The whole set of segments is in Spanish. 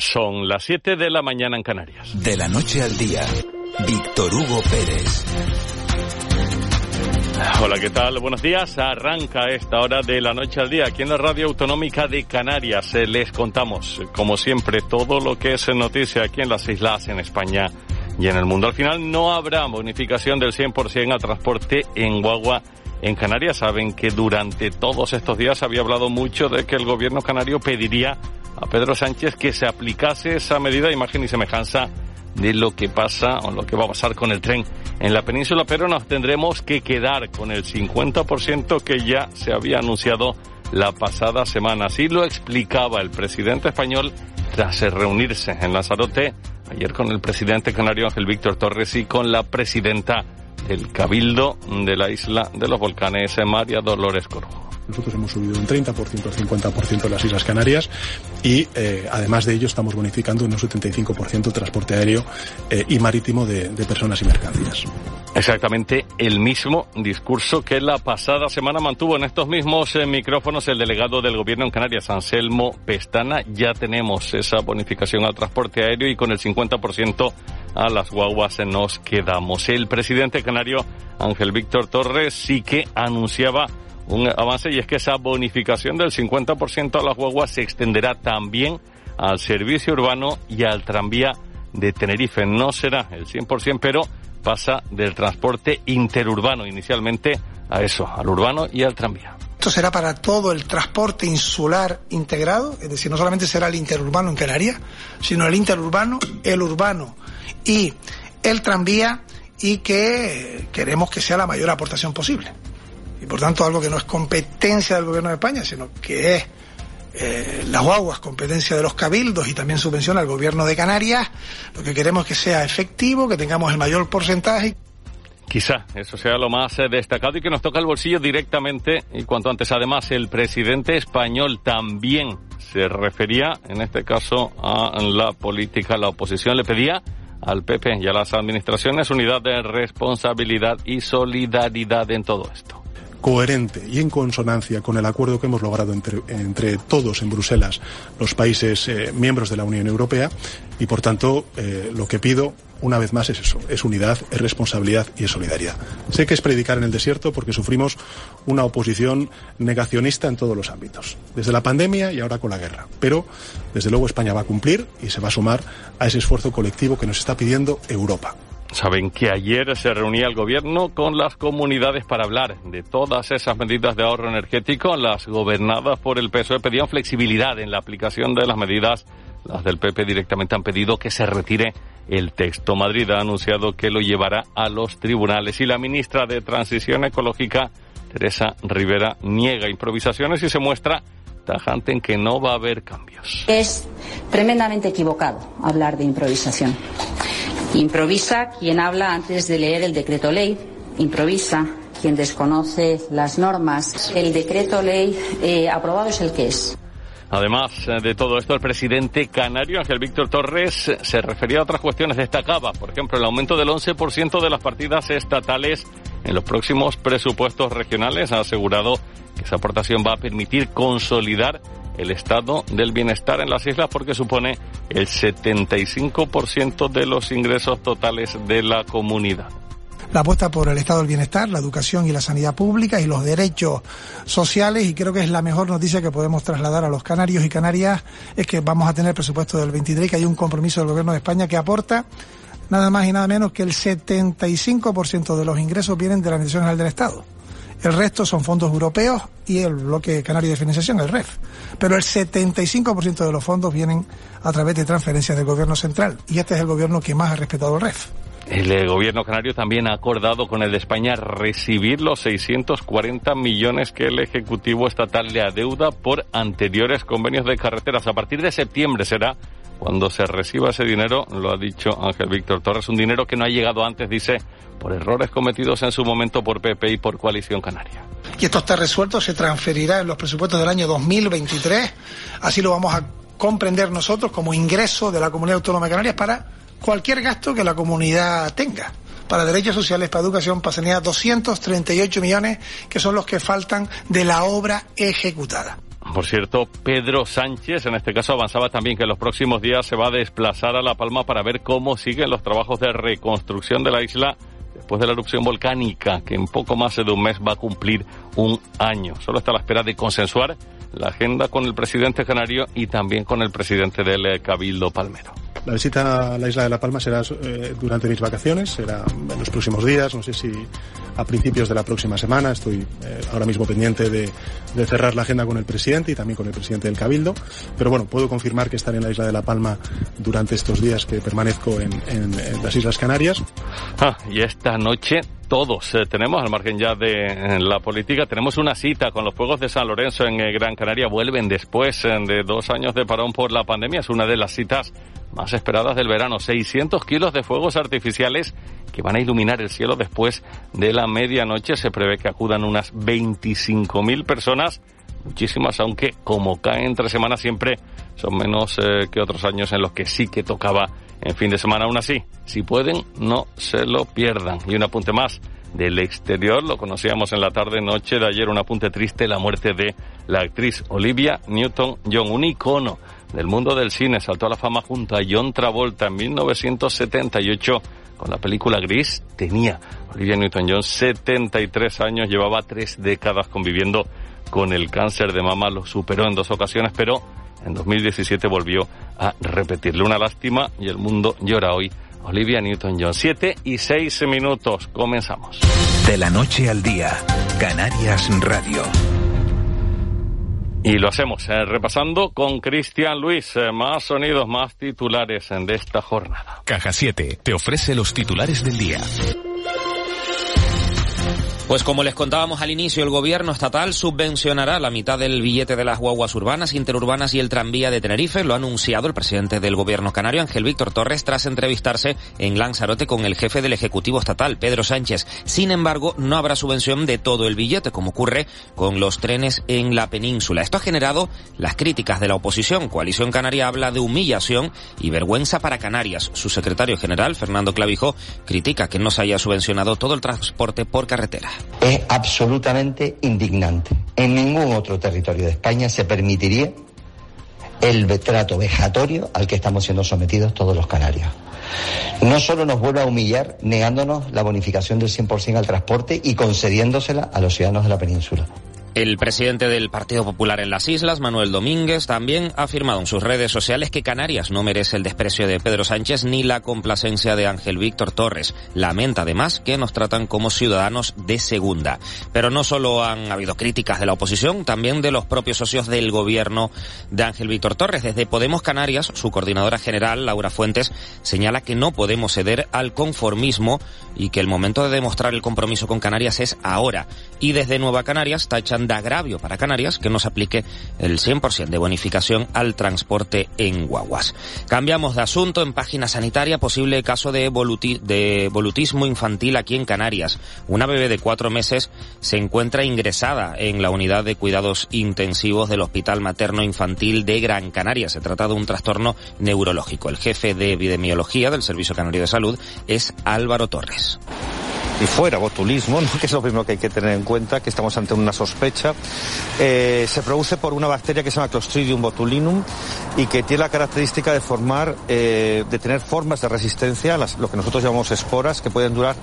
Son las 7 de la mañana en Canarias. De la noche al día, Víctor Hugo Pérez. Hola, ¿qué tal? Buenos días. Arranca esta hora de la noche al día aquí en la Radio Autonómica de Canarias. Eh, les contamos, como siempre, todo lo que es noticia aquí en las islas, en España y en el mundo. Al final no habrá bonificación del 100% a transporte en guagua en Canarias. Saben que durante todos estos días había hablado mucho de que el gobierno canario pediría a Pedro Sánchez que se aplicase esa medida imagen y semejanza de lo que pasa o lo que va a pasar con el tren en la península, pero nos tendremos que quedar con el 50% que ya se había anunciado la pasada semana. Así lo explicaba el presidente español tras reunirse en Lanzarote ayer con el presidente canario Ángel Víctor Torres y con la presidenta del Cabildo de la isla de los volcanes, María Dolores Corvo. Nosotros hemos subido un 30% al 50% en las Islas Canarias y eh, además de ello estamos bonificando un 75% el transporte aéreo eh, y marítimo de, de personas y mercancías. Exactamente el mismo discurso que la pasada semana mantuvo en estos mismos eh, micrófonos el delegado del gobierno en Canarias, Anselmo Pestana. Ya tenemos esa bonificación al transporte aéreo y con el 50% a las guaguas nos quedamos. El presidente canario Ángel Víctor Torres sí que anunciaba un avance y es que esa bonificación del 50% a las guaguas se extenderá también al servicio urbano y al tranvía de Tenerife. No será el 100%, pero pasa del transporte interurbano inicialmente a eso, al urbano y al tranvía. Esto será para todo el transporte insular integrado, es decir, no solamente será el interurbano en Canarias, sino el interurbano, el urbano y el tranvía y que queremos que sea la mayor aportación posible y por tanto algo que no es competencia del gobierno de España, sino que es eh, las guaguas, competencia de los cabildos y también subvención al gobierno de Canarias, lo que queremos que sea efectivo, que tengamos el mayor porcentaje. Quizá eso sea lo más eh, destacado y que nos toca el bolsillo directamente y cuanto antes. Además, el presidente español también se refería, en este caso, a la política, la oposición le pedía al PP y a las administraciones unidad de responsabilidad y solidaridad en todo esto coherente y en consonancia con el acuerdo que hemos logrado entre, entre todos en Bruselas, los países eh, miembros de la Unión Europea, y por tanto eh, lo que pido una vez más es eso, es unidad, es responsabilidad y es solidaridad. Sé que es predicar en el desierto porque sufrimos una oposición negacionista en todos los ámbitos, desde la pandemia y ahora con la guerra. Pero, desde luego, España va a cumplir y se va a sumar a ese esfuerzo colectivo que nos está pidiendo Europa. Saben que ayer se reunía el gobierno con las comunidades para hablar de todas esas medidas de ahorro energético. Las gobernadas por el PSOE pedían flexibilidad en la aplicación de las medidas. Las del PP directamente han pedido que se retire el texto. Madrid ha anunciado que lo llevará a los tribunales y la ministra de Transición Ecológica, Teresa Rivera, niega improvisaciones y se muestra tajante en que no va a haber cambios. Es tremendamente equivocado hablar de improvisación. Improvisa quien habla antes de leer el decreto ley. Improvisa quien desconoce las normas. El decreto ley eh, aprobado es el que es. Además eh, de todo esto, el presidente canario Ángel Víctor Torres se refería a otras cuestiones. Destacaba, por ejemplo, el aumento del 11% de las partidas estatales en los próximos presupuestos regionales. Ha asegurado que esa aportación va a permitir consolidar el estado del bienestar en las islas porque supone el 75% de los ingresos totales de la comunidad la apuesta por el estado del bienestar, la educación y la sanidad pública y los derechos sociales y creo que es la mejor noticia que podemos trasladar a los canarios y canarias es que vamos a tener presupuesto del 23 que hay un compromiso del gobierno de España que aporta nada más y nada menos que el 75% de los ingresos vienen de la Administración General del Estado. El resto son fondos europeos y el bloque canario de financiación, el REF. Pero el 75% de los fondos vienen a través de transferencias del gobierno central. Y este es el gobierno que más ha respetado el REF. El eh, gobierno canario también ha acordado con el de España recibir los 640 millones que el Ejecutivo Estatal le adeuda por anteriores convenios de carreteras. A partir de septiembre será cuando se reciba ese dinero, lo ha dicho Ángel Víctor Torres, un dinero que no ha llegado antes, dice, por errores cometidos en su momento por PP y por Coalición Canaria. Y esto está resuelto, se transferirá en los presupuestos del año 2023, así lo vamos a comprender nosotros como ingreso de la Comunidad Autónoma de Canarias para cualquier gasto que la comunidad tenga para derechos sociales, para educación, para sanidad, 238 millones que son los que faltan de la obra ejecutada. Por cierto, Pedro Sánchez, en este caso, avanzaba también que en los próximos días se va a desplazar a La Palma para ver cómo siguen los trabajos de reconstrucción de la isla después de la erupción volcánica, que en poco más de un mes va a cumplir un año. Solo está a la espera de consensuar la agenda con el presidente canario y también con el presidente del Cabildo Palmero. La visita a la isla de La Palma será eh, durante mis vacaciones, será en los próximos días, no sé si a principios de la próxima semana. Estoy eh, ahora mismo pendiente de, cerrar la agenda con el presidente y también con el presidente del Cabildo. Pero bueno, puedo confirmar que estaré en la isla de La Palma durante estos días que permanezco en, en, en las Islas Canarias. Ah, y esta noche todos eh, tenemos, al margen ya de la política, tenemos una cita con los Juegos de San Lorenzo en eh, Gran Canaria. Vuelven después eh, de dos años de parón por la pandemia. Es una de las citas más esperadas del verano. 600 kilos de fuegos artificiales que van a iluminar el cielo después de la medianoche. Se prevé que acudan unas 25.000 personas. Muchísimas, aunque como cae entre semanas siempre son menos que otros años en los que sí que tocaba en fin de semana. Aún así, si pueden, no se lo pierdan. Y un apunte más del exterior, lo conocíamos en la tarde noche de ayer, un apunte triste, la muerte de la actriz Olivia Newton-John, un icono del mundo del cine, saltó a la fama junto a John Travolta en 1978 con la película Gris. Tenía Olivia Newton-John 73 años, llevaba tres décadas conviviendo con el cáncer de mama, lo superó en dos ocasiones, pero en 2017 volvió a repetirle. Una lástima y el mundo llora hoy. Olivia Newton-John. Siete y seis minutos. Comenzamos. De la noche al día, Canarias Radio. Y lo hacemos eh, repasando con Cristian Luis. Eh, más sonidos, más titulares de esta jornada. Caja 7 te ofrece los titulares del día. Pues como les contábamos al inicio, el gobierno estatal subvencionará la mitad del billete de las guaguas urbanas, interurbanas y el tranvía de Tenerife. Lo ha anunciado el presidente del gobierno canario, Ángel Víctor Torres, tras entrevistarse en Lanzarote con el jefe del Ejecutivo Estatal, Pedro Sánchez. Sin embargo, no habrá subvención de todo el billete, como ocurre con los trenes en la península. Esto ha generado las críticas de la oposición. Coalición Canaria habla de humillación y vergüenza para Canarias. Su secretario general, Fernando Clavijo, critica que no se haya subvencionado todo el transporte por carretera es absolutamente indignante. En ningún otro territorio de España se permitiría el trato vejatorio al que estamos siendo sometidos todos los canarios. No solo nos vuelve a humillar negándonos la bonificación del 100% al transporte y concediéndosela a los ciudadanos de la península. El presidente del Partido Popular en las Islas, Manuel Domínguez, también ha afirmado en sus redes sociales que Canarias no merece el desprecio de Pedro Sánchez ni la complacencia de Ángel Víctor Torres. Lamenta además que nos tratan como ciudadanos de segunda. Pero no solo han habido críticas de la oposición, también de los propios socios del gobierno de Ángel Víctor Torres. Desde Podemos Canarias, su coordinadora general, Laura Fuentes, señala que no podemos ceder al conformismo y que el momento de demostrar el compromiso con Canarias es ahora. Y desde Nueva Canarias tachan de agravio para Canarias que nos aplique el 100% de bonificación al transporte en guaguas. Cambiamos de asunto en página sanitaria, posible caso de, de volutismo infantil aquí en Canarias. Una bebé de cuatro meses se encuentra ingresada en la unidad de cuidados intensivos del Hospital Materno Infantil de Gran Canaria. Se trata de un trastorno neurológico. El jefe de epidemiología del Servicio Canario de Salud es Álvaro Torres y fuera botulismo, ¿no? que es lo primero que hay que tener en cuenta, que estamos ante una sospecha, eh, se produce por una bacteria que se llama Clostridium botulinum y que tiene la característica de formar, eh, de tener formas de resistencia las, lo que nosotros llamamos esporas, que pueden durar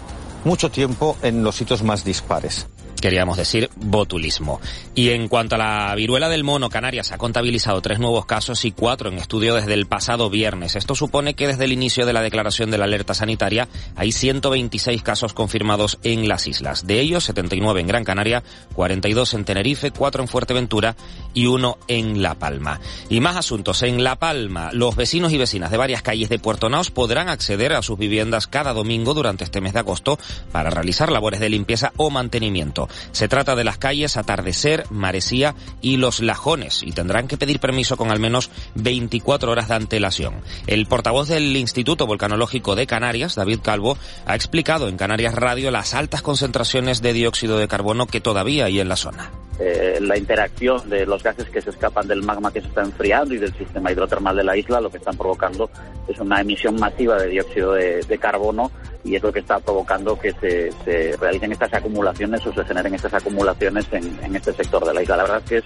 mucho tiempo en los sitios más dispares queríamos decir botulismo. Y en cuanto a la viruela del mono, Canarias ha contabilizado tres nuevos casos y cuatro en estudio desde el pasado viernes. Esto supone que desde el inicio de la declaración de la alerta sanitaria hay 126 casos confirmados en las islas. De ellos, 79 en Gran Canaria, 42 en Tenerife, 4 en Fuerteventura y uno en La Palma. Y más asuntos. En La Palma, los vecinos y vecinas de varias calles de Puerto Naos podrán acceder a sus viviendas cada domingo durante este mes de agosto para realizar labores de limpieza o mantenimiento. Se trata de las calles Atardecer, Maresía y Los Lajones y tendrán que pedir permiso con al menos 24 horas de antelación. El portavoz del Instituto Volcanológico de Canarias, David Calvo, ha explicado en Canarias Radio las altas concentraciones de dióxido de carbono que todavía hay en la zona. Eh, la interacción de los gases que se escapan del magma que se está enfriando y del sistema hidrotermal de la isla, lo que están provocando es una emisión masiva de dióxido de, carbono y es lo que está provocando que se, realicen estas acumulaciones o se generen estas acumulaciones en, en, este sector de la isla. La verdad es que es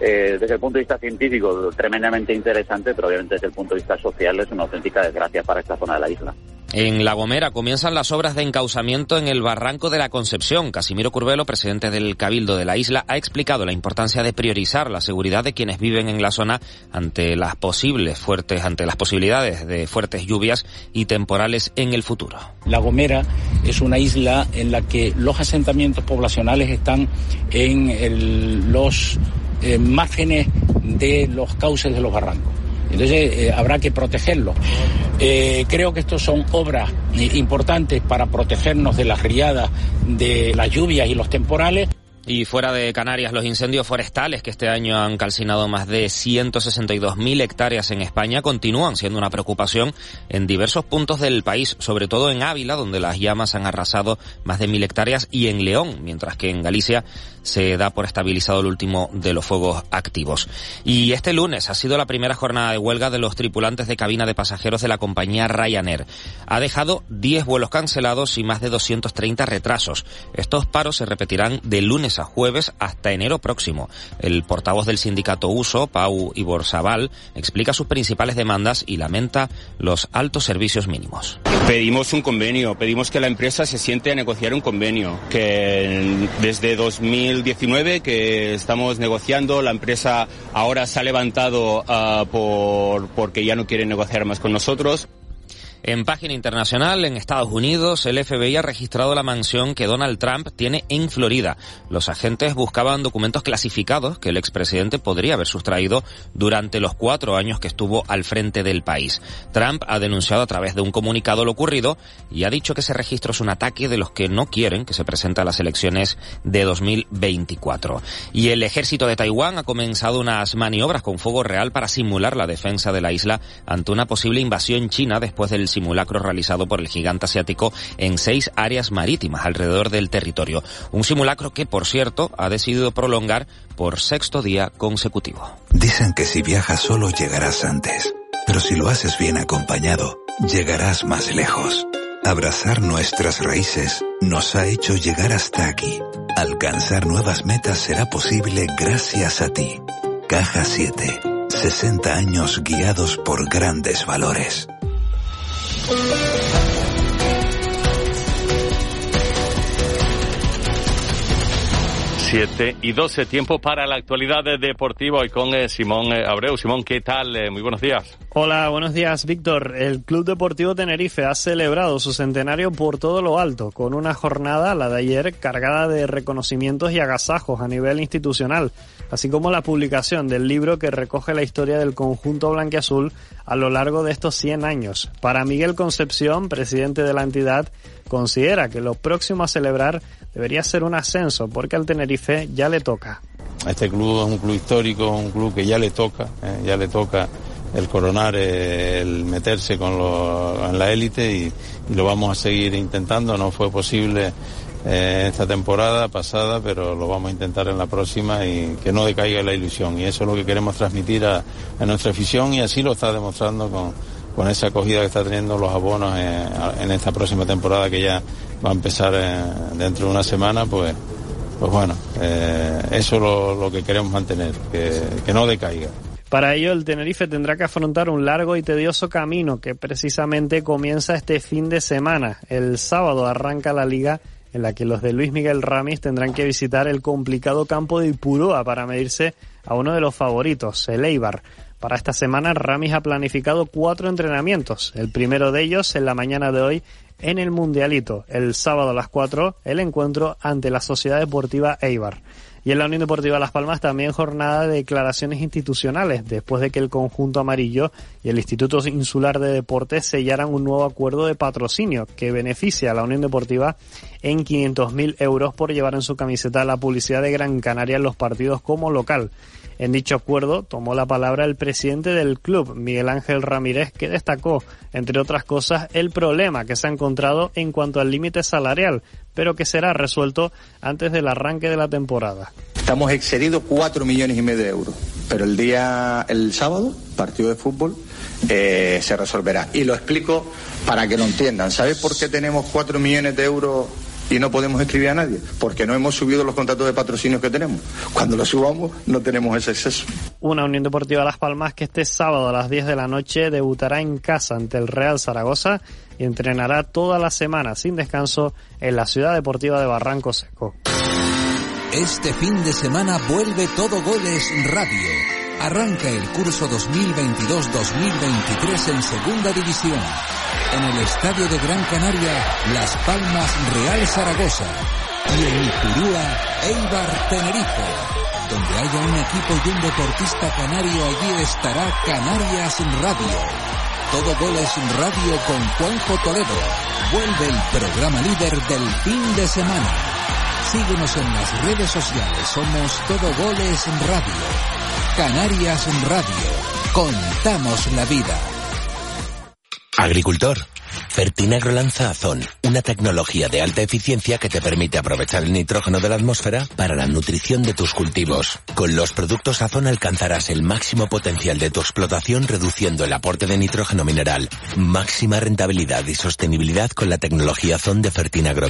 eh, desde el punto de vista científico tremendamente interesante, pero obviamente desde el punto de vista social es una auténtica desgracia para esta zona de la isla. En La Gomera comienzan las obras de encausamiento en el Barranco de la Concepción. Casimiro Curvelo, presidente del Cabildo de la isla, ha explicado la importancia de priorizar la seguridad de quienes viven en la zona ante las posibles fuertes, ante las posibilidades de fuertes lluvias y temporales en el futuro. La Gomera es una isla en la que los asentamientos poblacionales están en los eh, márgenes de los cauces de los barrancos. Entonces eh, habrá que protegerlo. Eh, creo que estos son obras importantes para protegernos de las riadas, de las lluvias y los temporales. Y fuera de Canarias, los incendios forestales que este año han calcinado más de 162.000 hectáreas en España continúan siendo una preocupación en diversos puntos del país, sobre todo en Ávila, donde las llamas han arrasado más de 1.000 hectáreas, y en León, mientras que en Galicia se da por estabilizado el último de los fuegos activos. Y este lunes ha sido la primera jornada de huelga de los tripulantes de cabina de pasajeros de la compañía Ryanair. Ha dejado 10 vuelos cancelados y más de 230 retrasos. Estos paros se repetirán de lunes a jueves hasta enero próximo. El portavoz del sindicato Uso, Pau Iborzabal, explica sus principales demandas y lamenta los altos servicios mínimos. Pedimos un convenio, pedimos que la empresa se siente a negociar un convenio, que desde 2019 que estamos negociando, la empresa ahora se ha levantado uh, por, porque ya no quiere negociar más con nosotros. En página internacional, en Estados Unidos, el FBI ha registrado la mansión que Donald Trump tiene en Florida. Los agentes buscaban documentos clasificados que el expresidente podría haber sustraído durante los cuatro años que estuvo al frente del país. Trump ha denunciado a través de un comunicado lo ocurrido y ha dicho que ese registro es un ataque de los que no quieren que se presente a las elecciones de 2024. Y el ejército de Taiwán ha comenzado unas maniobras con fuego real para simular la defensa de la isla ante una posible invasión china después del simulacro realizado por el gigante asiático en seis áreas marítimas alrededor del territorio. Un simulacro que, por cierto, ha decidido prolongar por sexto día consecutivo. Dicen que si viajas solo llegarás antes, pero si lo haces bien acompañado, llegarás más lejos. Abrazar nuestras raíces nos ha hecho llegar hasta aquí. Alcanzar nuevas metas será posible gracias a ti. Caja 7. 60 años guiados por grandes valores. Música Siete y doce, tiempo para la actualidad deportiva y con eh, Simón eh, Abreu. Simón, ¿qué tal? Eh, muy buenos días. Hola, buenos días, Víctor. El Club Deportivo Tenerife ha celebrado su centenario por todo lo alto, con una jornada, la de ayer, cargada de reconocimientos y agasajos a nivel institucional, así como la publicación del libro que recoge la historia del conjunto blanquiazul a lo largo de estos 100 años. Para Miguel Concepción, presidente de la entidad, considera que lo próximo a celebrar debería ser un ascenso, porque al Tenerife ya le toca. Este club es un club histórico, un club que ya le toca, eh, ya le toca el coronar, eh, el meterse con la élite y, lo vamos a seguir intentando. No fue posible eh, esta temporada pasada, pero lo vamos a intentar en la próxima y que no decaiga la ilusión. Y eso es lo que queremos transmitir a, nuestra afición y así lo está demostrando con, con esa acogida que está teniendo los abonos en esta próxima temporada que ya va a empezar eh, dentro de una semana, pues, pues bueno, eh, eso es lo, que queremos mantener, que, no decaiga. Para ello, el Tenerife tendrá que afrontar un largo y tedioso camino que precisamente comienza este fin de semana. El sábado arranca la liga en la que los de Luis Miguel Ramis tendrán que visitar el complicado campo de Ipurúa para medirse a uno de los favoritos, el Eibar. Para esta semana, Ramis ha planificado cuatro entrenamientos. El primero de ellos en la mañana de hoy en el Mundialito. El sábado a las 4, el encuentro ante la Sociedad Deportiva Eibar. Y en la Unión Deportiva Las Palmas también jornada de declaraciones institucionales, después de que el conjunto amarillo y el Instituto Insular de Deportes sellaran un nuevo acuerdo de patrocinio que beneficia a la Unión Deportiva en 500.000 euros por llevar en su camiseta la publicidad de Gran Canaria en los partidos como local. En dicho acuerdo tomó la palabra el presidente del club, Miguel Ángel Ramírez, que destacó, entre otras cosas, el problema que se ha encontrado en cuanto al límite salarial, pero que será resuelto antes del arranque de la temporada. Estamos excedidos cuatro millones y medio de euros, pero el día, el sábado, partido de fútbol, eh, se resolverá. Y lo explico para que lo entiendan. ¿Sabes por qué tenemos cuatro millones de euros y no podemos escribir a nadie, porque no hemos subido los contratos de patrocinios que tenemos. Cuando los subamos no tenemos ese exceso. Una Unión Deportiva Las Palmas que este sábado a las 10 de la noche debutará en casa ante el Real Zaragoza y entrenará toda la semana sin descanso en la Ciudad Deportiva de Barranco Seco. Este fin de semana vuelve Todo Goles Radio. Arranca el curso 2022-2023 en Segunda División. En el Estadio de Gran Canaria, Las Palmas Real Zaragoza. Y en Ipurúa, Eibar Tenerife. Donde haya un equipo y un deportista canario, allí estará Canarias Radio. Todo Goles Radio con Juanjo Toledo. Vuelve el programa líder del fin de semana. Síguenos en las redes sociales. Somos Todo Goles Radio. Canarias Radio. Contamos la vida. Agricultor. Fertinagro lanza Azón, una tecnología de alta eficiencia que te permite aprovechar el nitrógeno de la atmósfera para la nutrición de tus cultivos. Con los productos Azón alcanzarás el máximo potencial de tu explotación reduciendo el aporte de nitrógeno mineral. Máxima rentabilidad y sostenibilidad con la tecnología Azón de Fertinagro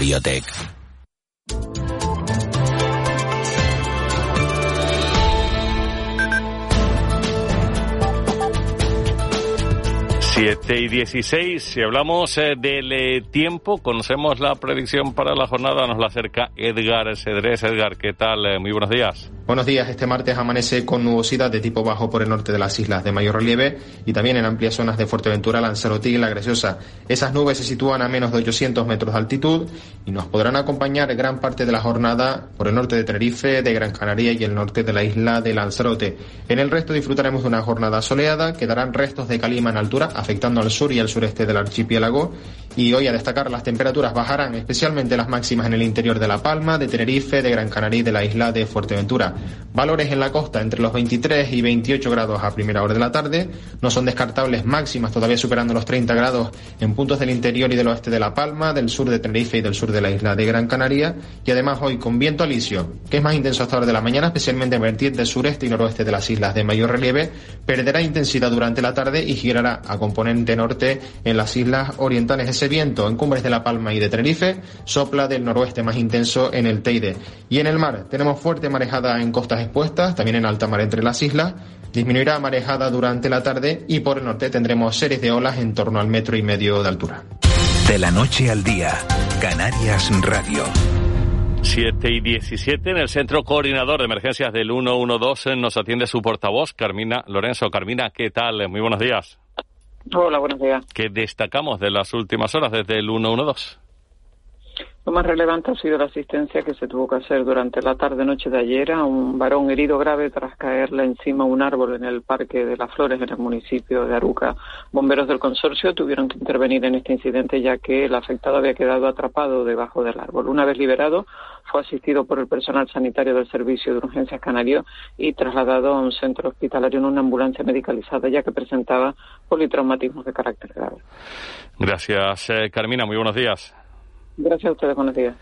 7 y 16, si hablamos eh, del eh, tiempo, conocemos la predicción para la jornada, nos la acerca Edgar Cedrés. Edgar, ¿qué tal? Eh, muy buenos días. Buenos días, este martes amanece con nubosidad de tipo bajo por el norte de las islas de mayor relieve y también en amplias zonas de Fuerteventura, Lanzarote y La Graciosa. Esas nubes se sitúan a menos de 800 metros de altitud y nos podrán acompañar gran parte de la jornada por el norte de Tenerife, de Gran Canaria y el norte de la isla de Lanzarote. En el resto disfrutaremos de una jornada soleada, quedarán restos de calima en altura afectando al sur y al sureste del archipiélago. Y hoy a destacar las temperaturas bajarán, especialmente las máximas en el interior de La Palma, de Tenerife, de Gran Canaria y de la isla de Fuerteventura. Valores en la costa entre los 23 y 28 grados a primera hora de la tarde. No son descartables máximas, todavía superando los 30 grados en puntos del interior y del oeste de La Palma, del sur de Tenerife y del sur de la isla de Gran Canaria. Y además hoy con viento alisio, que es más intenso hasta hora de la mañana, especialmente en vertientes sureste y noroeste de las islas de mayor relieve, perderá intensidad durante la tarde y girará a componente norte en las islas orientales. Ese viento en cumbres de La Palma y de Tenerife sopla del noroeste más intenso en el Teide. Y en el mar tenemos fuerte marejada en costas expuestas, también en alta mar entre las islas. Disminuirá marejada durante la tarde y por el norte tendremos series de olas en torno al metro y medio de altura. De la noche al día, Canarias Radio. 7 y 17 en el Centro Coordinador de Emergencias del 112 nos atiende su portavoz, Carmina Lorenzo. Carmina, ¿qué tal? Muy buenos días. Hola, buenos días. ¿Qué destacamos de las últimas horas desde el 112? Lo más relevante ha sido la asistencia que se tuvo que hacer durante la tarde-noche de ayer a un varón herido grave tras caerle encima un árbol en el Parque de las Flores en el municipio de Aruca. Bomberos del consorcio tuvieron que intervenir en este incidente ya que el afectado había quedado atrapado debajo del árbol. Una vez liberado, fue asistido por el personal sanitario del Servicio de Urgencias Canario y trasladado a un centro hospitalario en una ambulancia medicalizada ya que presentaba politraumatismos de carácter grave. Gracias, eh, Carmina. Muy buenos días. Gracias a ustedes, buenos días.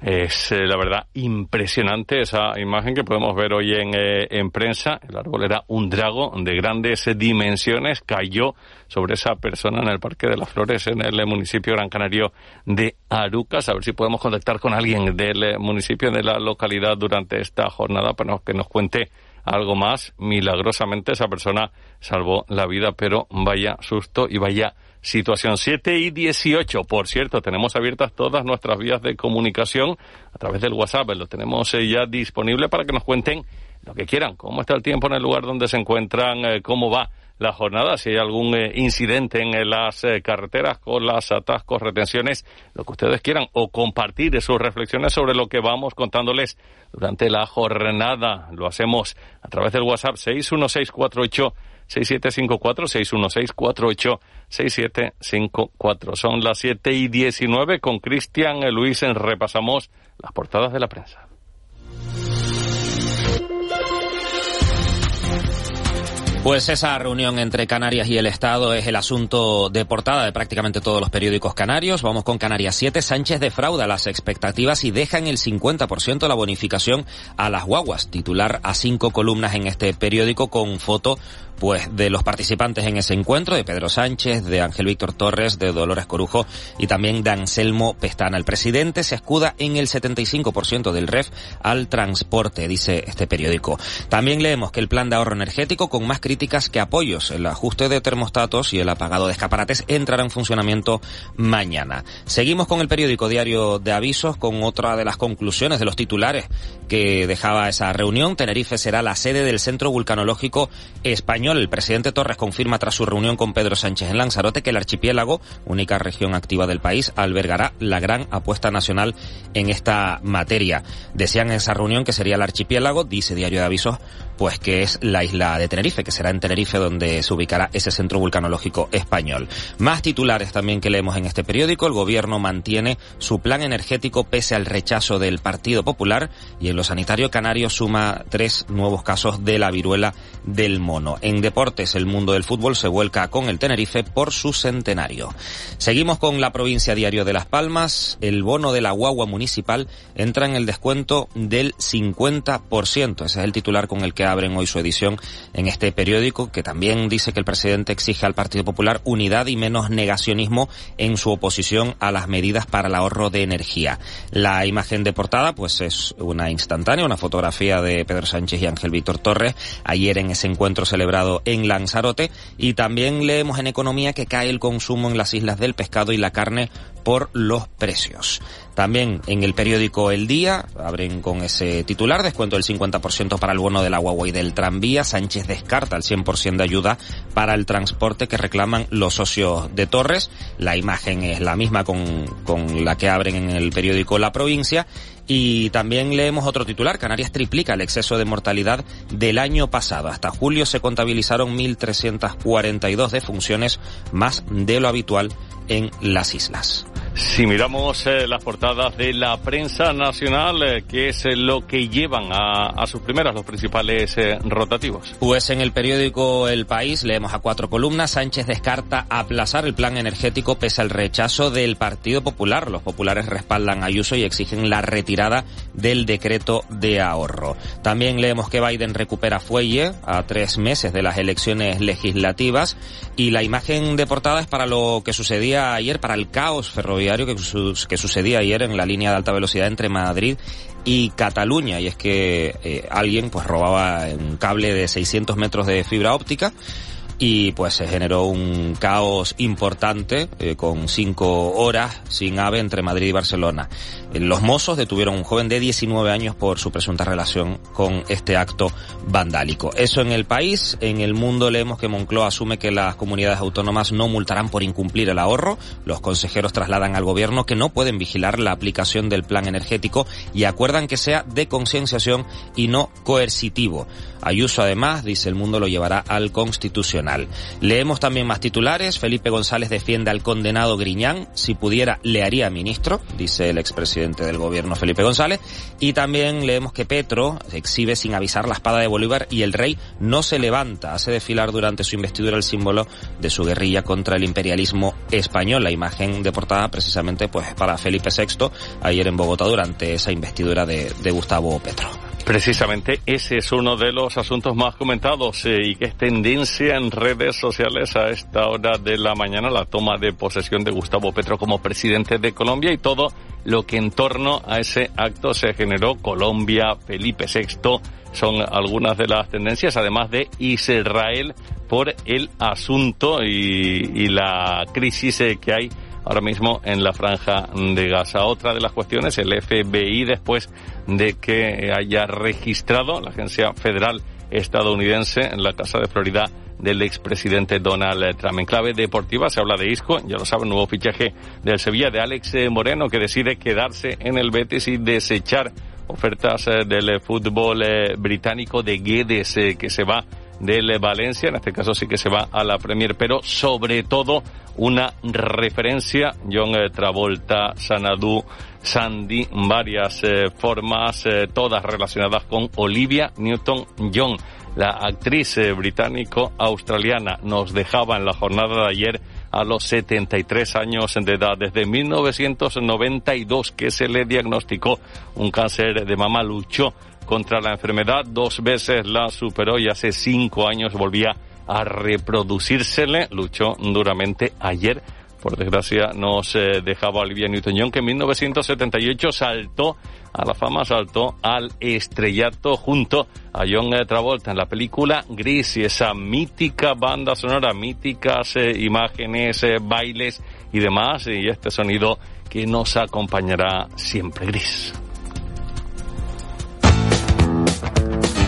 Es eh, la verdad impresionante esa imagen que podemos ver hoy en, eh, en prensa. El árbol era un drago de grandes dimensiones, cayó sobre esa persona en el Parque de las Flores, en el municipio Gran Canario de Arucas. A ver si podemos contactar con alguien del eh, municipio, de la localidad durante esta jornada para que nos cuente algo más. Milagrosamente esa persona salvó la vida, pero vaya susto y vaya situación 7 y 18. Por cierto, tenemos abiertas todas nuestras vías de comunicación a través del WhatsApp. Lo tenemos eh, ya disponible para que nos cuenten lo que quieran, cómo está el tiempo en el lugar donde se encuentran, eh, cómo va la jornada, si hay algún eh, incidente en las carreteras con las atascos, retenciones, lo que ustedes quieran, o compartir sus reflexiones sobre lo que vamos contándoles durante la jornada. Lo hacemos a través del WhatsApp 61648 6754-616-486754. Son las 7 y 19 con Cristian Luis. Repasamos las portadas de la prensa. Pues esa reunión entre Canarias y el Estado es el asunto de portada de prácticamente todos los periódicos canarios. Vamos con Canarias 7. Sánchez defrauda las expectativas y deja en el 50% la bonificación a las guaguas. Titular a cinco columnas en este periódico con foto pues de los participantes en ese encuentro, de Pedro Sánchez, de Ángel Víctor Torres, de Dolores Corujo y también de Anselmo Pestana. El presidente se escuda en el 75% del REF al transporte, dice este periódico. También leemos que el plan de ahorro energético, con más críticas que apoyos, el ajuste de termostatos y el apagado de escaparates entrará en funcionamiento mañana. Seguimos con el periódico Diario de Avisos con otra de las conclusiones de los titulares que dejaba esa reunión. Tenerife será la sede del Centro Vulcanológico Español. El presidente Torres confirma tras su reunión con Pedro Sánchez en Lanzarote que el archipiélago, única región activa del país, albergará la gran apuesta nacional en esta materia. Decían en esa reunión que sería el archipiélago, dice Diario de Avisos, pues que es la isla de Tenerife, que será en Tenerife donde se ubicará ese centro vulcanológico español. Más titulares también que leemos en este periódico. El gobierno mantiene su plan energético pese al rechazo del Partido Popular y en lo sanitario canario suma tres nuevos casos de la viruela del mono. En deportes, el mundo del fútbol se vuelca con el Tenerife por su centenario. Seguimos con la provincia diario de Las Palmas. El bono de la guagua municipal entra en el descuento del 50%. Ese es el titular con el que abren hoy su edición en este periódico, que también dice que el presidente exige al Partido Popular unidad y menos negacionismo en su oposición a las medidas para el ahorro de energía. La imagen de portada, pues es una instantánea, una fotografía de Pedro Sánchez y Ángel Víctor Torres ayer en ese encuentro celebrado en Lanzarote y también leemos en economía que cae el consumo en las islas del pescado y la carne por los precios. También en el periódico El Día, abren con ese titular, descuento del 50% para el bono de la Huawei del tranvía. Sánchez descarta el 100% de ayuda para el transporte que reclaman los socios de Torres. La imagen es la misma con, con la que abren en el periódico La Provincia. Y también leemos otro titular, Canarias triplica el exceso de mortalidad del año pasado. Hasta julio se contabilizaron 1.342 defunciones más de lo habitual en las islas. Si miramos eh, las portadas de la prensa nacional, eh, ¿qué es eh, lo que llevan a, a, sus primeras los principales eh, rotativos? Pues en el periódico El País leemos a cuatro columnas. Sánchez descarta aplazar el plan energético pese al rechazo del Partido Popular. Los populares respaldan Ayuso y exigen la retirada del decreto de ahorro. También leemos que Biden recupera fuelle a tres meses de las elecciones legislativas y la imagen de portada es para lo que sucedía ayer, para el caos ferroviario que, su que, sucedía ayer en la línea de alta velocidad entre Madrid y Cataluña. Y es que eh, alguien pues robaba un cable de 600 metros de fibra óptica y pues se generó un caos importante eh, con cinco horas sin ave entre Madrid y Barcelona. Eh, los mozos detuvieron a un joven de 19 años por su presunta relación con este acto vandálico. Eso en el país. En el mundo leemos que Moncloa asume que las comunidades autónomas no multarán por incumplir el ahorro. Los consejeros trasladan al gobierno que no pueden vigilar la aplicación del plan energético y acuerdan que sea de concienciación y no coercitivo. Ayuso además, dice el mundo, lo llevará al constitucional. Leemos también más titulares. Felipe González defiende al condenado Griñán. Si pudiera, le haría ministro, dice el expresidente del gobierno Felipe González. Y también leemos que Petro exhibe sin avisar la espada de Bolívar y el rey no se levanta. Hace desfilar durante su investidura el símbolo de su guerrilla contra el imperialismo español. La imagen de portada precisamente pues para Felipe VI ayer en Bogotá durante esa investidura de, de Gustavo Petro. Precisamente ese es uno de los asuntos más comentados eh, y que es tendencia en redes sociales a esta hora de la mañana, la toma de posesión de Gustavo Petro como presidente de Colombia y todo lo que en torno a ese acto se generó. Colombia, Felipe VI, son algunas de las tendencias, además de Israel por el asunto y, y la crisis eh, que hay ahora mismo en la franja de Gaza. Otra de las cuestiones, el FBI, después de que haya registrado la Agencia Federal estadounidense en la Casa de Florida del expresidente Donald Trump. En clave deportiva se habla de Isco, ya lo saben, nuevo fichaje del Sevilla de Alex Moreno que decide quedarse en el Betis y desechar ofertas del fútbol británico de Guedes que se va del Valencia, en este caso sí que se va a la Premier, pero sobre todo una referencia, John Travolta, Sanadu, Sandy, varias eh, formas, eh, todas relacionadas con Olivia Newton-John. La actriz eh, británico-australiana nos dejaba en la jornada de ayer a los 73 años de edad. Desde 1992 que se le diagnosticó un cáncer de mama, luchó contra la enfermedad, dos veces la superó y hace cinco años volvía a reproducírsele. Luchó duramente ayer por desgracia nos eh, dejaba Olivia Newton-John, que en 1978 saltó a la fama, saltó al estrellato junto a John Travolta en la película Gris y esa mítica banda sonora, míticas eh, imágenes, eh, bailes y demás, y este sonido que nos acompañará siempre Gris. Bye.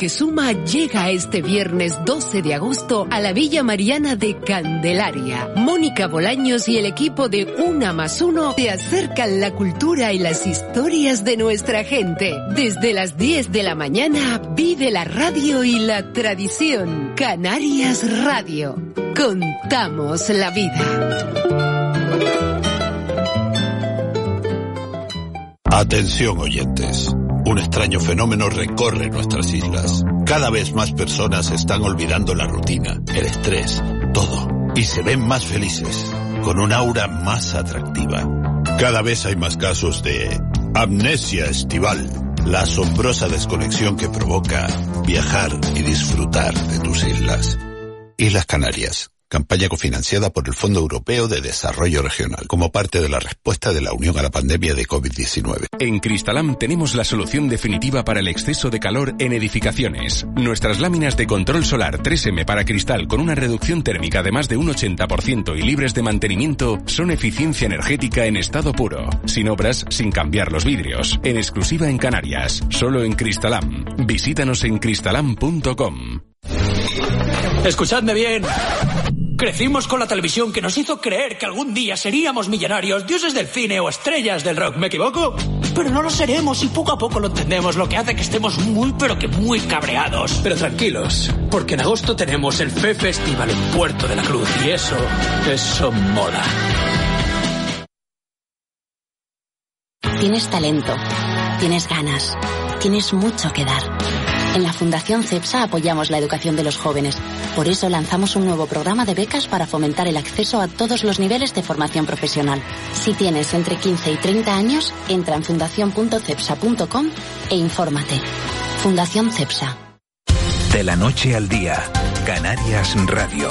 Que Suma llega este viernes 12 de agosto a la Villa Mariana de Candelaria. Mónica Bolaños y el equipo de Una más Uno te acercan la cultura y las historias de nuestra gente. Desde las 10 de la mañana vive la radio y la tradición. Canarias Radio. Contamos la vida. Atención oyentes. Un extraño fenómeno recorre nuestras islas. Cada vez más personas están olvidando la rutina, el estrés, todo. Y se ven más felices, con un aura más atractiva. Cada vez hay más casos de amnesia estival, la asombrosa desconexión que provoca viajar y disfrutar de tus islas. Islas Canarias campaña cofinanciada por el Fondo Europeo de Desarrollo Regional, como parte de la respuesta de la Unión a la pandemia de COVID-19. En Cristalam tenemos la solución definitiva para el exceso de calor en edificaciones. Nuestras láminas de control solar 3M para cristal con una reducción térmica de más de un 80% y libres de mantenimiento son eficiencia energética en estado puro, sin obras, sin cambiar los vidrios, en exclusiva en Canarias, solo en Cristalam. Visítanos en cristalam.com. Escuchadme bien. Crecimos con la televisión que nos hizo creer que algún día seríamos millonarios, dioses del cine o estrellas del rock. ¿Me equivoco? Pero no lo seremos y poco a poco lo entendemos, lo que hace que estemos muy pero que muy cabreados. Pero tranquilos, porque en agosto tenemos el FE Festival en Puerto de la Cruz y eso, eso mola. Tienes talento, tienes ganas, tienes mucho que dar. En la Fundación CEPSA apoyamos la educación de los jóvenes. Por eso lanzamos un nuevo programa de becas para fomentar el acceso a todos los niveles de formación profesional. Si tienes entre 15 y 30 años, entra en fundación.cepsa.com e infórmate. Fundación CEPSA. De la noche al día, Canarias Radio.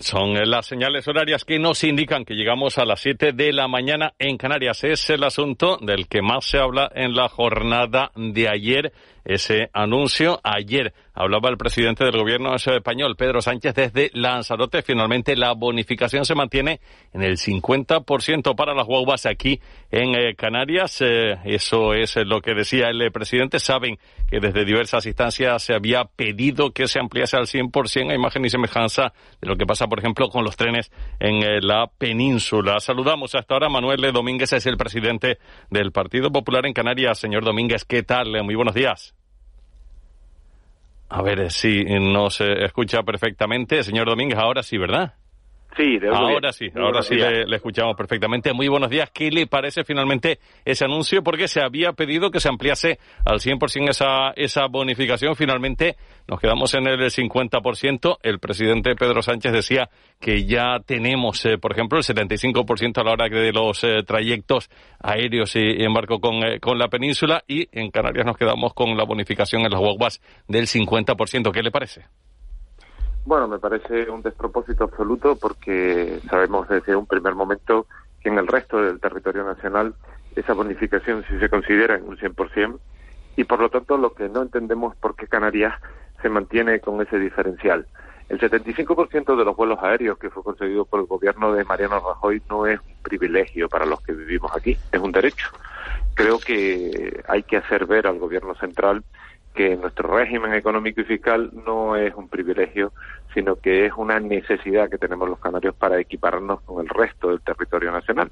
Son las señales horarias que nos indican que llegamos a las 7 de la mañana en Canarias. Es el asunto del que más se habla en la jornada de ayer ese anuncio. Ayer hablaba el presidente del gobierno español, Pedro Sánchez, desde Lanzarote. Finalmente la bonificación se mantiene en el 50% para las guaguas aquí en eh, Canarias. Eh, eso es lo que decía el presidente. Saben que desde diversas instancias se había pedido que se ampliase al 100% a imagen y semejanza de lo que pasa, por ejemplo, con los trenes en eh, la península. Saludamos hasta ahora. Manuel Domínguez es el presidente del Partido Popular en Canarias. Señor Domínguez, ¿qué tal? Muy buenos días. A ver si nos escucha perfectamente. Señor Domínguez, ahora sí, ¿verdad? Sí, de ahora sí, ahora sí le, escuchamos perfectamente. Muy buenos días. ¿Qué le parece finalmente ese anuncio? Porque se había pedido que se ampliase al 100% esa, esa bonificación. Finalmente nos quedamos en el 50%. El presidente Pedro Sánchez decía que ya tenemos, eh, por ejemplo, el 75% a la hora de los eh, trayectos aéreos y, en barco con, eh, con la península y en Canarias nos quedamos con la bonificación en las guaguas del 50%. ¿Qué le parece? Bueno, me parece un despropósito absoluto porque sabemos desde un primer momento que en el resto del territorio nacional esa bonificación sí se considera en un 100% y por lo tanto lo que no entendemos es por qué Canarias se mantiene con ese diferencial. El 75% de los vuelos aéreos que fue concedido por el gobierno de Mariano Rajoy no es un privilegio para los que vivimos aquí, es un derecho. Creo que hay que hacer ver al gobierno central que nuestro régimen económico y fiscal no es un privilegio, sino que es una necesidad que tenemos los canarios para equipararnos con el resto del territorio nacional.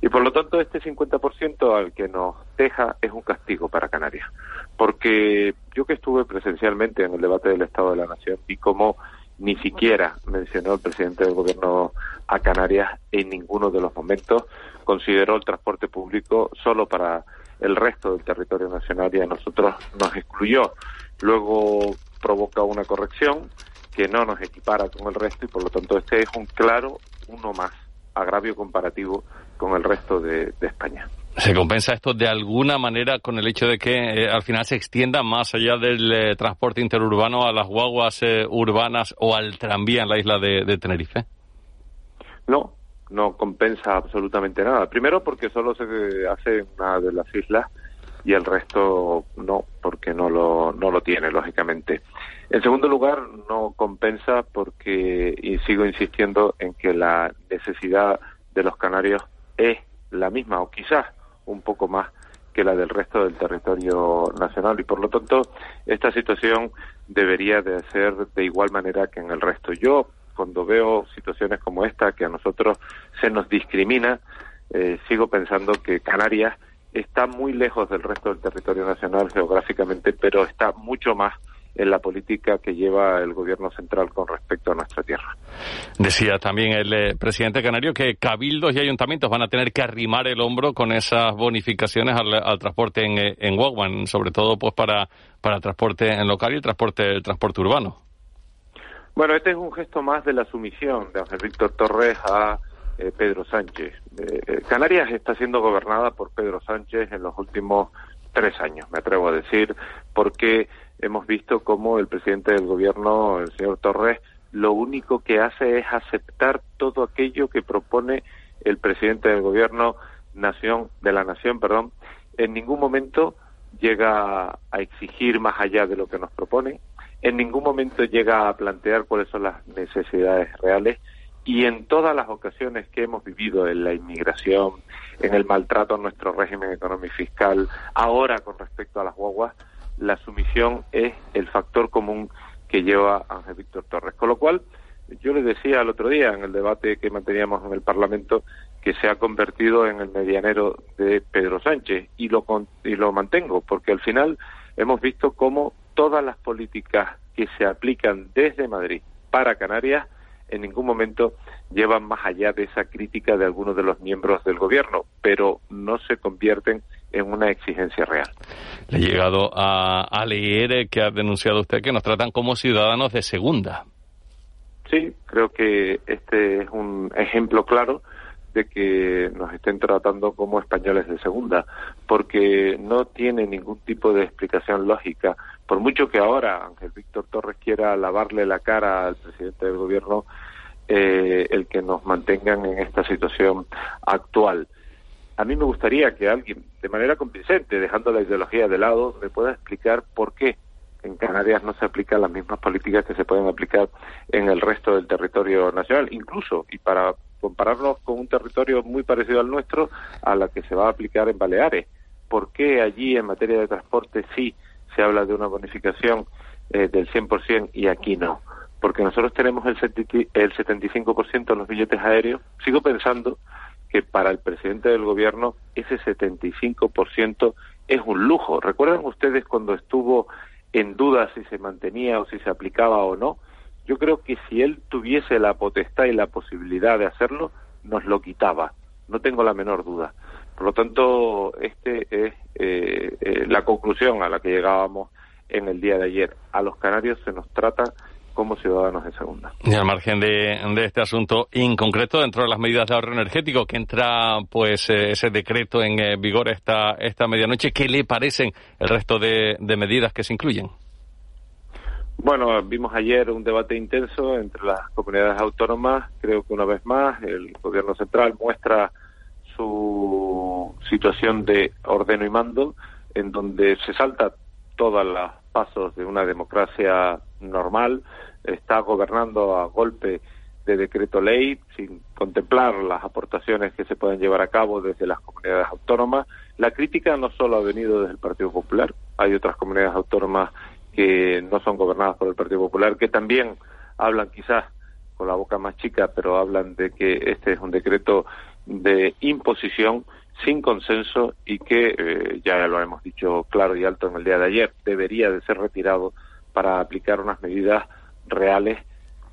Y por lo tanto, este 50% al que nos deja es un castigo para Canarias. Porque yo que estuve presencialmente en el debate del Estado de la Nación vi cómo ni siquiera mencionó el presidente del gobierno a Canarias en ninguno de los momentos, consideró el transporte público solo para el resto del territorio nacional y a nosotros nos excluyó. Luego provoca una corrección que no nos equipara con el resto y por lo tanto este es un claro uno más agravio comparativo con el resto de, España. ¿Se compensa esto de alguna manera con el hecho de que eh, al final se extienda más allá del eh, transporte interurbano a las guaguas eh, urbanas o al tranvía en la isla de Tenerife? No, no compensa absolutamente nada. Primero porque solo se hace una de las islas y el resto no, porque no lo, no lo tiene, lógicamente. En segundo lugar, no compensa porque, y sigo insistiendo en que la necesidad de los canarios es la misma, o quizás un poco más que la del resto del territorio nacional y por lo tanto esta situación debería de ser de igual manera que en el resto. Yo cuando veo situaciones como esta, que a nosotros se nos discrimina, eh, sigo pensando que Canarias está muy lejos del resto del territorio nacional geográficamente, pero está mucho más en la política que lleva el gobierno central con respecto a nuestra tierra. Decía también el eh, presidente canario que cabildos y ayuntamientos van a tener que arrimar el hombro con esas bonificaciones al, transporte en, eh, en sobre todo pues para, para transporte en local y transporte, transporte urbano. Bueno, este es un gesto más de la sumisión de Ángel Víctor Torres a eh, Pedro Sánchez. Eh, eh, Canarias está siendo gobernada por Pedro Sánchez en los últimos tres años, me atrevo a decir, porque hemos visto cómo el presidente del gobierno, el señor Torres, lo único que hace es aceptar todo aquello que propone el presidente del gobierno nación de la nación, perdón, en ningún momento llega a exigir más allá de lo que nos propone, en ningún momento llega a plantear cuáles son las necesidades reales y en todas las ocasiones que hemos vivido en la inmigración, en el maltrato a nuestro régimen económico y fiscal, ahora con respecto a las guaguas, la sumisión es el factor común que lleva Ángel Víctor Torres. Con lo cual, yo le decía el otro día en el debate que manteníamos en el Parlamento que se ha convertido en el medianero de Pedro Sánchez y lo, y lo mantengo, porque al final hemos visto cómo todas las políticas que se aplican desde Madrid para Canarias en ningún momento llevan más allá de esa crítica de algunos de los miembros del gobierno, pero no se convierten en una exigencia real. Le he llegado a, a leer que ha denunciado usted que nos tratan como ciudadanos de segunda. Sí, creo que este es un ejemplo claro de que nos estén tratando como españoles de segunda, porque no tiene ningún tipo de explicación lógica. Por mucho que ahora Ángel Víctor Torres quiera lavarle la cara al presidente del gobierno, eh, el que nos mantengan en esta situación actual. A mí me gustaría que alguien, de manera convincente, dejando la ideología de lado, me pueda explicar por qué en Canarias no se aplican las mismas políticas que se pueden aplicar en el resto del territorio nacional, incluso, y para compararnos con un territorio muy parecido al nuestro, a la que se va a aplicar en Baleares. ¿Por qué allí en materia de transporte sí se habla de una bonificación eh, del 100% y aquí no? Porque nosotros tenemos el, el 75% de los billetes aéreos. Sigo pensando que para el presidente del gobierno ese 75% es un lujo. ¿Recuerdan ustedes cuando estuvo en duda si se mantenía o si se aplicaba o no. Yo creo que si él tuviese la potestad y la posibilidad de hacerlo, nos lo quitaba. No tengo la menor duda. Por lo tanto, este es eh, eh, la conclusión a la que llegábamos en el día de ayer. A los canarios se nos trata como ciudadanos de segunda. Y al margen de, este asunto en concreto, dentro de las medidas de ahorro energético que entra pues eh, ese decreto en eh, vigor esta, esta medianoche, ¿qué le parecen el resto de, medidas que se incluyen? Bueno, vimos ayer un debate intenso entre las comunidades autónomas. Creo que una vez más el gobierno central muestra su situación de ordeno y mando, en donde se salta todos los pasos de una democracia normal, está gobernando a golpe de decreto ley sin contemplar las aportaciones que se pueden llevar a cabo desde las comunidades autónomas. La crítica no solo ha venido desde el Partido Popular, hay otras comunidades autónomas que no son gobernadas por el Partido Popular que también hablan quizás con la boca más chica, pero hablan de que este es un decreto de imposición sin consenso y que, eh, ya lo hemos dicho claro y alto en el día de ayer, debería de ser retirado para aplicar unas medidas reales,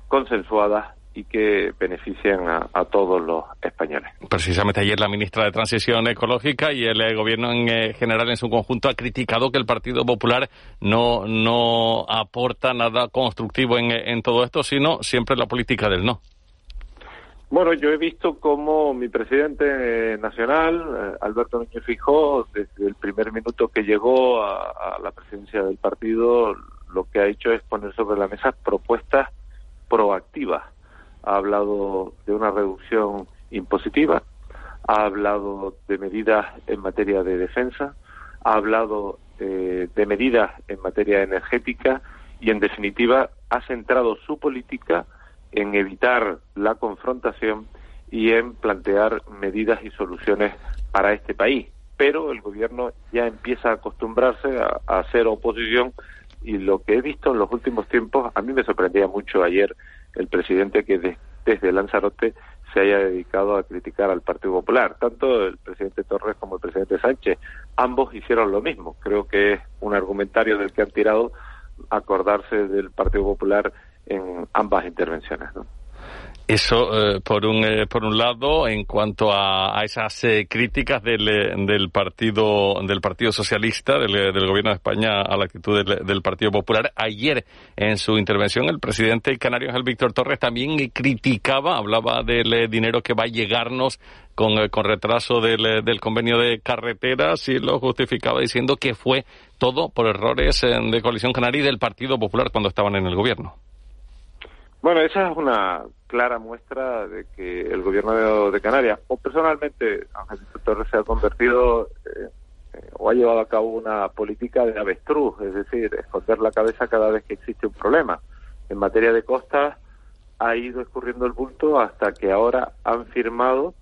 consensuadas y que beneficien a, todos los españoles. Precisamente ayer la ministra de Transición Ecológica y el eh, gobierno en eh, general en su conjunto ha criticado que el Partido Popular no, no aporta nada constructivo en, en todo esto, sino siempre la política del no. Bueno, yo he visto cómo mi presidente nacional, eh, Alberto Núñez Fijó, desde el primer minuto que llegó a, la presidencia del partido, lo que ha hecho es poner sobre la mesa propuestas proactivas. Ha hablado de una reducción impositiva, ha hablado de medidas en materia de defensa, ha hablado eh, de medidas en materia energética y, en definitiva, ha centrado su política en evitar la confrontación y en plantear medidas y soluciones para este país. Pero el gobierno ya empieza a acostumbrarse a, hacer oposición y lo que he visto en los últimos tiempos, a mí me sorprendía mucho ayer el presidente que desde Lanzarote se haya dedicado a criticar al Partido Popular. Tanto el presidente Torres como el presidente Sánchez, ambos hicieron lo mismo. Creo que es un argumentario del que han tirado acordarse del Partido Popular en ambas intervenciones. Eso eh, por un eh, por un lado en cuanto a, esas eh, críticas del, del partido del partido socialista del, gobierno de España a la actitud del, Partido Popular ayer en su intervención el presidente canario el Víctor Torres también criticaba hablaba del dinero que va a llegarnos con, con retraso del, del convenio de carreteras y lo justificaba diciendo que fue todo por errores de coalición canaria y del Partido Popular cuando estaban en el gobierno. Bueno, esa es una clara muestra de que el gobierno de, Canarias, o personalmente Ángel Torres se ha convertido eh, eh, o ha llevado a cabo una política de avestruz, es decir, esconder la cabeza cada vez que existe un problema. En materia de costas ha ido escurriendo el bulto hasta que ahora han firmado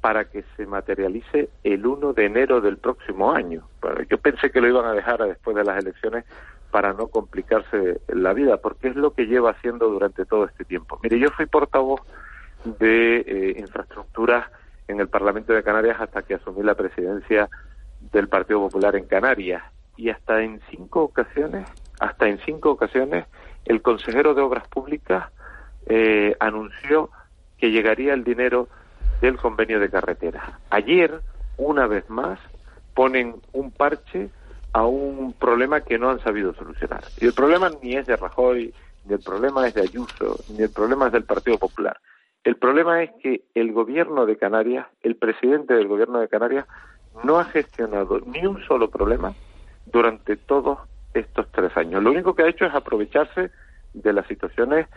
para que se materialice el 1 de enero del próximo año. yo pensé que lo iban a dejar después de las elecciones para no complicarse la vida, porque es lo que lleva haciendo durante todo este tiempo. Mire, yo fui portavoz de eh, infraestructuras en el Parlamento de Canarias hasta que asumí la presidencia del Partido Popular en Canarias y hasta en cinco ocasiones, hasta en cinco ocasiones, el consejero de Obras Públicas eh, anunció que llegaría el dinero del convenio de carretera. Ayer, una vez más, ponen un parche a un problema que no han sabido solucionar. Y el problema ni es de Rajoy, ni el problema es de Ayuso, ni el problema es del Partido Popular. El problema es que el gobierno de Canarias, el presidente del gobierno de Canarias, no ha gestionado ni un solo problema durante todos estos tres años. Lo único que ha hecho es aprovecharse de las situaciones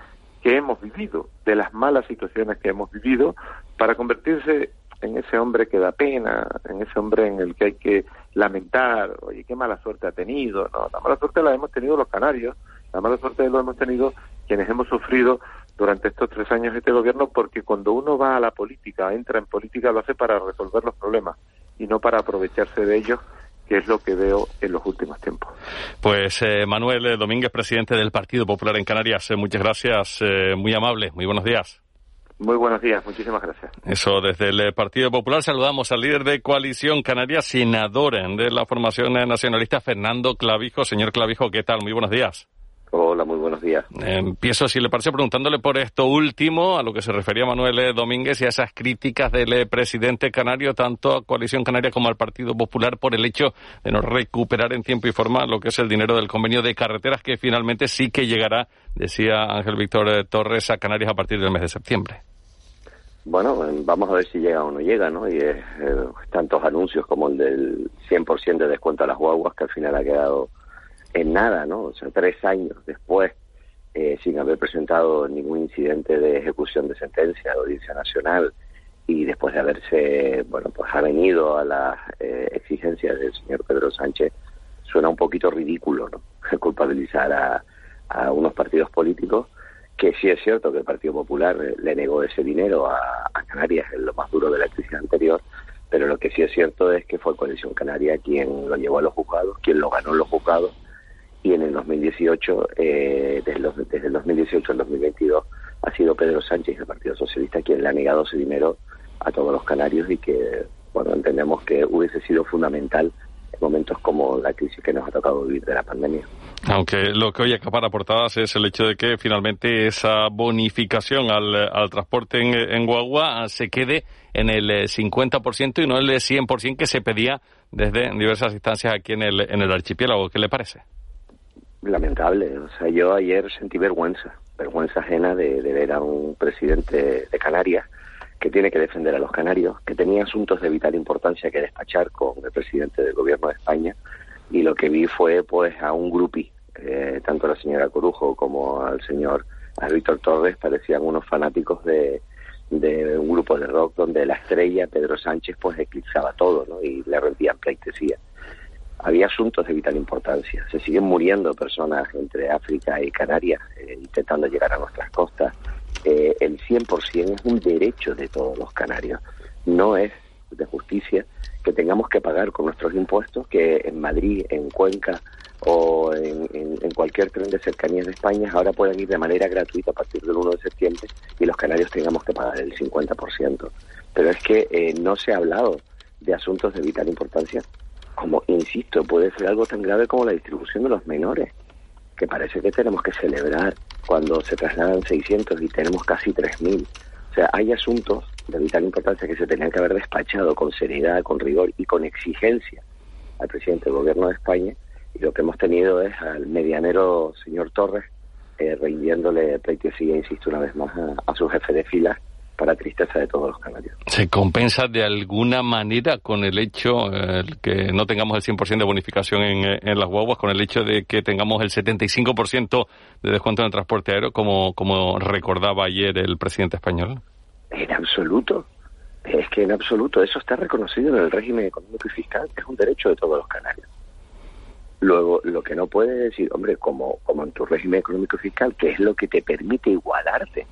que hemos vivido, de las malas situaciones que hemos vivido, para convertirse en ese hombre que da pena, en ese hombre en el que hay que lamentar, oye, qué mala suerte ha tenido, no, la mala suerte la hemos tenido los canarios, la mala suerte lo hemos tenido quienes hemos sufrido durante estos tres años este gobierno, porque cuando uno va a la política, entra en política, lo hace para resolver los problemas y no para aprovecharse de ellos que es lo que veo en los últimos tiempos. Pues eh, Manuel eh, Domínguez, presidente del Partido Popular en Canarias, eh, muchas gracias, muy amable, muy buenos días. Muy buenos días, muchísimas gracias. Eso, desde el Partido Popular saludamos al líder de Coalición Canaria, senador de la formación nacionalista, Fernando Clavijo. Señor Clavijo, ¿qué tal? Muy buenos días. Hola, muy buenos días. Empiezo, si le parece, preguntándole por esto último, a lo que se refería Manuel eh, Domínguez y a esas críticas del eh, presidente canario, tanto a Coalición Canaria como al Partido Popular, por el hecho de no recuperar en tiempo y forma lo que es el dinero del convenio de carreteras, que finalmente sí que llegará, decía Ángel Víctor eh, Torres, a Canarias a partir del mes de septiembre. Bueno, vamos a ver si llega o no llega, ¿no? Y es, tantos anuncios como el del 100% de descuento a las guaguas, que al final ha quedado en nada, ¿no? O sea, tres años después, eh, sin haber presentado ningún incidente de ejecución de sentencia de audiencia nacional y después de haberse, bueno, pues ha venido a las eh, exigencias del señor Pedro Sánchez, suena un poquito ridículo, ¿no? Culpabilizar a, a unos partidos políticos que sí es cierto que el Partido Popular le negó ese dinero a, Canarias en lo más duro de la crisis anterior, pero lo que sí es cierto es que fue Coalición Canaria quien lo llevó a los juzgados, quien lo ganó en los juzgados y en el 2018, eh, desde, desde el 2018 al 2022, ha sido Pedro Sánchez, el Partido Socialista, quien le ha negado ese dinero a todos los canarios y que, bueno, entendemos que hubiese sido fundamental en momentos como la crisis que nos ha tocado vivir de la pandemia. Aunque lo que hoy acapara portadas es el hecho de que finalmente esa bonificación al, al transporte en, en, Guagua se quede en el 50% y no el 100% que se pedía desde diversas instancias aquí en el, en el archipiélago. ¿Qué le parece? lamentable. O sea, yo ayer sentí vergüenza, vergüenza ajena de, ver a un presidente de Canarias que tiene que defender a los canarios, que tenía asuntos de vital importancia que despachar con el presidente del gobierno de España y lo que vi fue pues a un grupi, eh, tanto la señora Corujo como al señor a Víctor Torres parecían unos fanáticos de, de un grupo de rock donde la estrella Pedro Sánchez pues eclipsaba todo ¿no? y le rendían pleitesía había asuntos de vital importancia. Se siguen muriendo personas entre África y Canarias eh, intentando llegar a nuestras costas. Eh, el 100% es un derecho de todos los canarios. No es de justicia que tengamos que pagar con nuestros impuestos que en Madrid, en Cuenca o en, cualquier tren de cercanías de España ahora puedan ir de manera gratuita a partir del 1 de septiembre y los canarios tengamos que pagar el 50%. Pero es que eh, no se ha hablado de asuntos de vital importancia como, insisto, puede ser algo tan grave como la distribución de los menores, que parece que tenemos que celebrar cuando se trasladan 600 y tenemos casi 3.000. O sea, hay asuntos de vital importancia que se tenían que haber despachado con seriedad, con rigor y con exigencia al presidente del gobierno de España, y lo que hemos tenido es al medianero señor Torres eh, rindiéndole pleitesía, insisto una vez más, a, su jefe de filas para tristeza de todos los canarios. ¿Se compensa de alguna manera con el hecho eh, que no tengamos el 100% de bonificación en, eh, en, las guaguas, con el hecho de que tengamos el 75% de descuento en el transporte aéreo, como, como recordaba ayer el presidente español? En absoluto. Es que en absoluto eso está reconocido en el régimen económico y fiscal, que es un derecho de todos los canarios. Luego, lo que no puede decir, hombre, como, como en tu régimen económico y fiscal, que es lo que te permite igualarte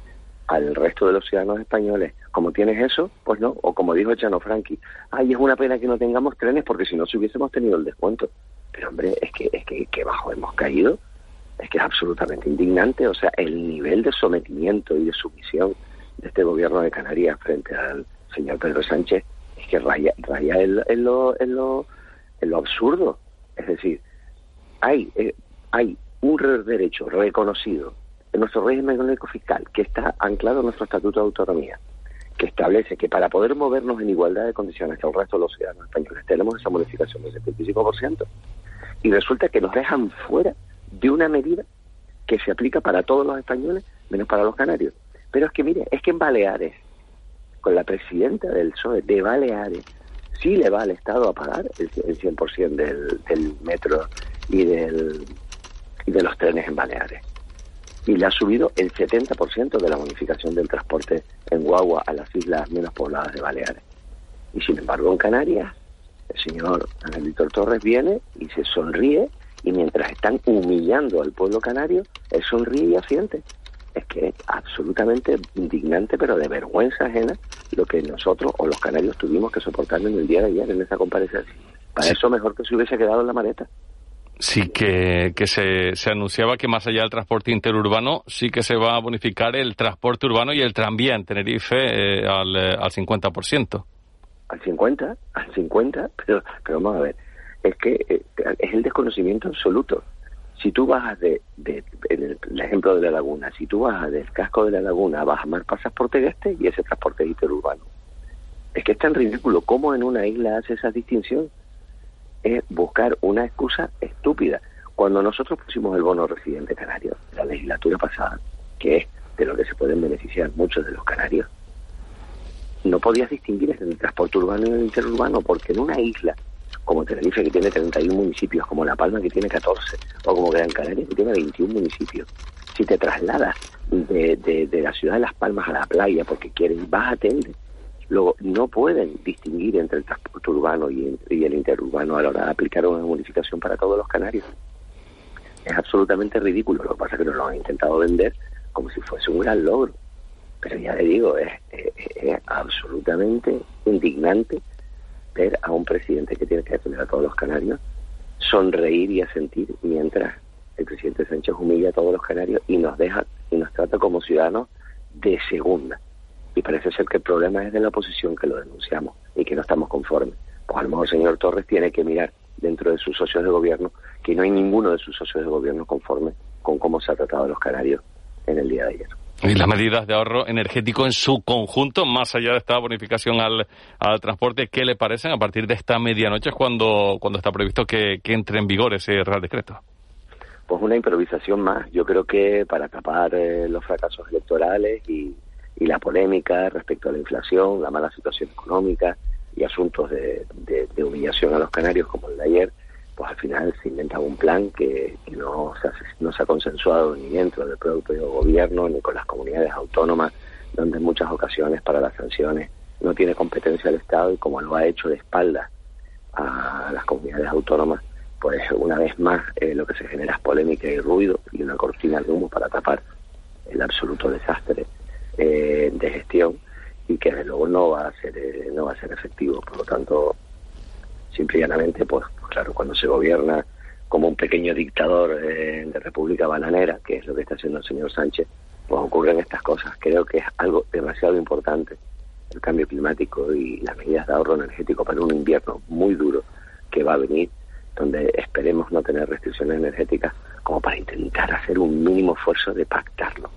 al resto de los ciudadanos españoles. Como tienes eso, pues no. O como dijo Chano Franchi, ay, es una pena que no tengamos trenes porque si no, si hubiésemos tenido el descuento. Pero hombre, es que, es que, bajo hemos caído. Es que es absolutamente indignante. O sea, el nivel de sometimiento y de sumisión de este gobierno de Canarias frente al señor Pedro Sánchez es que raya, raya en, lo, en, lo, en lo absurdo. Es decir, hay, eh, hay un derecho reconocido en nuestro régimen económico fiscal, que está anclado en nuestro Estatuto de Autonomía, que establece que para poder movernos en igualdad de condiciones que el resto de los ciudadanos españoles tenemos esa modificación del 75%, y resulta que nos dejan fuera de una medida que se aplica para todos los españoles, menos para los canarios. Pero es que, mire, es que en Baleares, con la presidenta del PSOE de Baleares, sí le va al Estado a pagar el, 100% del, del metro y, del, y de los trenes en Baleares. Y le ha subido el 70% de la bonificación del transporte en guagua a las islas menos pobladas de Baleares. Y sin embargo, en Canarias, el señor Ángel Víctor Torres viene y se sonríe y mientras están humillando al pueblo canario, él sonríe y asiente. Es que es absolutamente indignante, pero de vergüenza ajena, lo que nosotros o los canarios tuvimos que soportar en el día de ayer en esa comparecencia. Para eso mejor que se hubiese quedado en la maleta. Sí, que, que se, se, anunciaba que más allá del transporte interurbano, sí que se va a bonificar el transporte urbano y el tranvía en Tenerife eh, al, eh, al 50%. Al 50, al 50, pero, pero vamos a ver, es que eh, es el desconocimiento absoluto. Si tú bajas de, de, el, ejemplo de la laguna, si tú bajas del casco de la laguna a Bajamar, pasas por y ese transporte interurbano. Es que es tan ridículo. ¿Cómo en una isla hace esa distinción? Es buscar una excusa estúpida. Cuando nosotros pusimos el bono residente canario, la legislatura pasada, que es de lo que se pueden beneficiar muchos de los canarios, no podías distinguir entre el transporte urbano y el interurbano, porque en una isla como Tenerife que tiene 31 municipios, como La Palma que tiene 14, o como Gran Canaria que tiene 21 municipios. Si te trasladas de, de, la ciudad de Las Palmas a la playa porque quieres, vas a Telde. Luego, no pueden distinguir entre el transporte urbano y, el interurbano a la hora de aplicar una modificación para todos los canarios. Es absolutamente ridículo. Lo que pasa es que nos lo han intentado vender como si fuese un gran logro. Pero ya le digo, es absolutamente indignante ver a un presidente que tiene que defender a todos los canarios, sonreír y asentir mientras el presidente Sánchez humilla a todos los canarios y nos deja y nos trata como ciudadanos de segunda. Y parece ser que el problema es de la oposición que lo denunciamos y que no estamos conformes. Pues a lo mejor el señor Torres tiene que mirar dentro de sus socios de gobierno que no hay ninguno de sus socios de gobierno conforme con cómo se ha tratado a los canarios en el día de ayer. Y las medidas de ahorro energético en su conjunto, más allá de esta bonificación al, al transporte, ¿qué le parecen a partir de esta medianoche cuando, cuando está previsto que, entre en vigor ese Real Decreto? Pues una improvisación más. Yo creo que para tapar eh, los fracasos electorales y, y, la polémica respecto a la inflación, la mala situación económica y asuntos de, humillación a los canarios como el de ayer, pues al final se inventa un plan que, no, se ha, no se ha consensuado ni dentro del propio gobierno ni con las comunidades autónomas, donde en muchas ocasiones para las sanciones no tiene competencia el Estado y como lo ha hecho de espaldas a las comunidades autónomas, pues una vez más eh, lo que se genera es polémica y ruido y una cortina de humo para tapar el absoluto desastre eh, de gestión y que desde luego no va a ser eh, no va a ser efectivo por lo tanto simple y llanamente, pues, claro, cuando se gobierna como un pequeño dictador eh, de República Bananera, que es lo que está haciendo el señor Sánchez, pues ocurren estas cosas. Creo que es algo demasiado importante el cambio climático y las medidas de ahorro energético para un invierno muy duro que va a venir, donde esperemos no tener restricciones energéticas, como para intentar hacer un mínimo esfuerzo de pactarlo.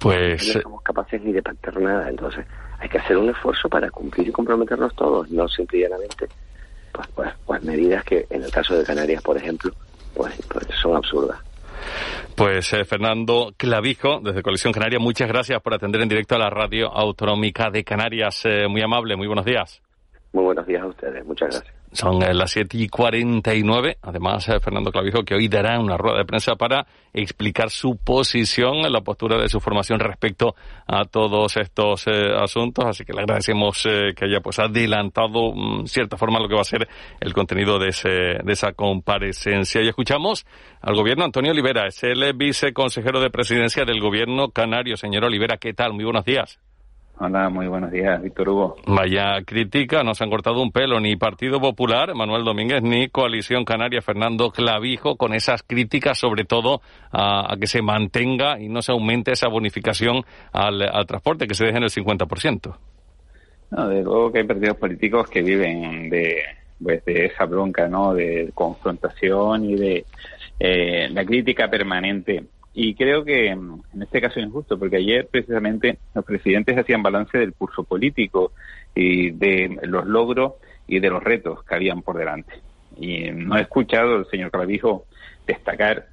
Pues. No somos capaces ni de pactar nada, entonces hay que hacer un esfuerzo para cumplir y comprometernos todos, no simplemente pues, pues, pues, medidas que en el caso de Canarias, por ejemplo, pues, pues son absurdas. Pues eh, Fernando Clavijo, desde Coalición Canaria, muchas gracias por atender en directo a la radio autonómica de Canarias. Eh, muy amable, muy buenos días. Muy buenos días a ustedes, muchas gracias. Son eh, las 7 y 49. Además, eh, Fernando Clavijo, que hoy dará una rueda de prensa para explicar su posición, en la postura de su formación respecto a todos estos eh, asuntos. Así que le agradecemos que haya pues adelantado, en mm, cierta forma, lo que va a ser el contenido de, ese, de esa comparecencia. Y escuchamos al gobierno Antonio Olivera, es el viceconsejero de presidencia del gobierno canario. Señor Olivera, ¿qué tal? Muy buenos días. Hola, muy buenos días, Víctor Hugo. Vaya crítica, no se han cortado un pelo ni Partido Popular, Manuel Domínguez, ni Coalición Canaria, Fernando Clavijo, con esas críticas sobre todo a, que se mantenga y no se aumente esa bonificación al, transporte, que se deje en el 50%. No, de luego que hay partidos políticos que viven de, pues, de esa bronca, ¿no? De confrontación y de eh, la crítica permanente Y creo que mm, en este caso es injusto, porque ayer precisamente los presidentes hacían balance del curso político y de los logros y de los retos que habían por delante. Y no he escuchado al señor Clavijo destacar,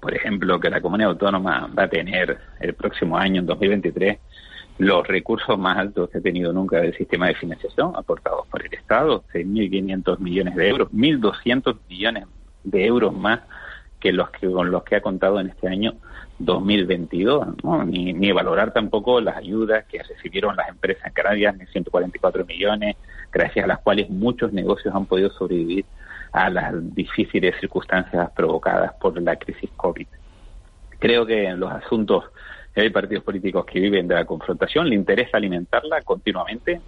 por ejemplo, que la comunidad autónoma va a tener el próximo año, en 2023, los recursos más altos que ha tenido nunca del sistema de financiación aportados por el Estado, 6.500 millones de euros, 1.200 millones de euros más que los que con los que ha contado en este año 2022, ¿no? ni, ni valorar tampoco las ayudas que recibieron las empresas en Canarias, 144 millones, gracias a las cuales muchos negocios han podido sobrevivir a las difíciles circunstancias provocadas por la crisis COVID. Creo que en los asuntos hay partidos políticos que viven de la confrontación, le interesa alimentarla continuamente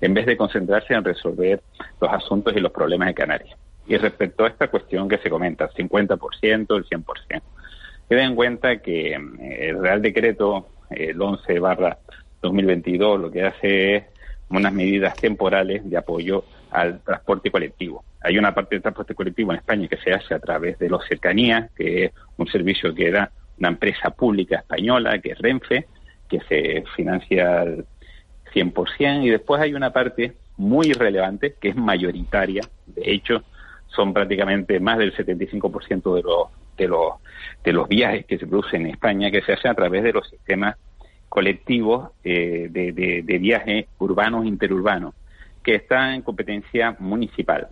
en vez de concentrarse en resolver los asuntos y los problemas de Canarias. Y respecto a esta cuestión que se comenta, 50%, el 100%, Queden en cuenta que eh, el Real Decreto, el 11 barra 2022, lo que hace es unas medidas temporales de apoyo al transporte colectivo. Hay una parte del transporte colectivo en España que se hace a través de los cercanías, que es un servicio que da una empresa pública española, que es Renfe, que se financia al 100%, y después hay una parte muy relevante, que es mayoritaria, de hecho, son prácticamente más del 75% de los, de, los, de los viajes que se producen en España, que se hacen a través de los sistemas colectivos eh, de, de, de viajes urbanos e interurbanos, que están en competencia municipal.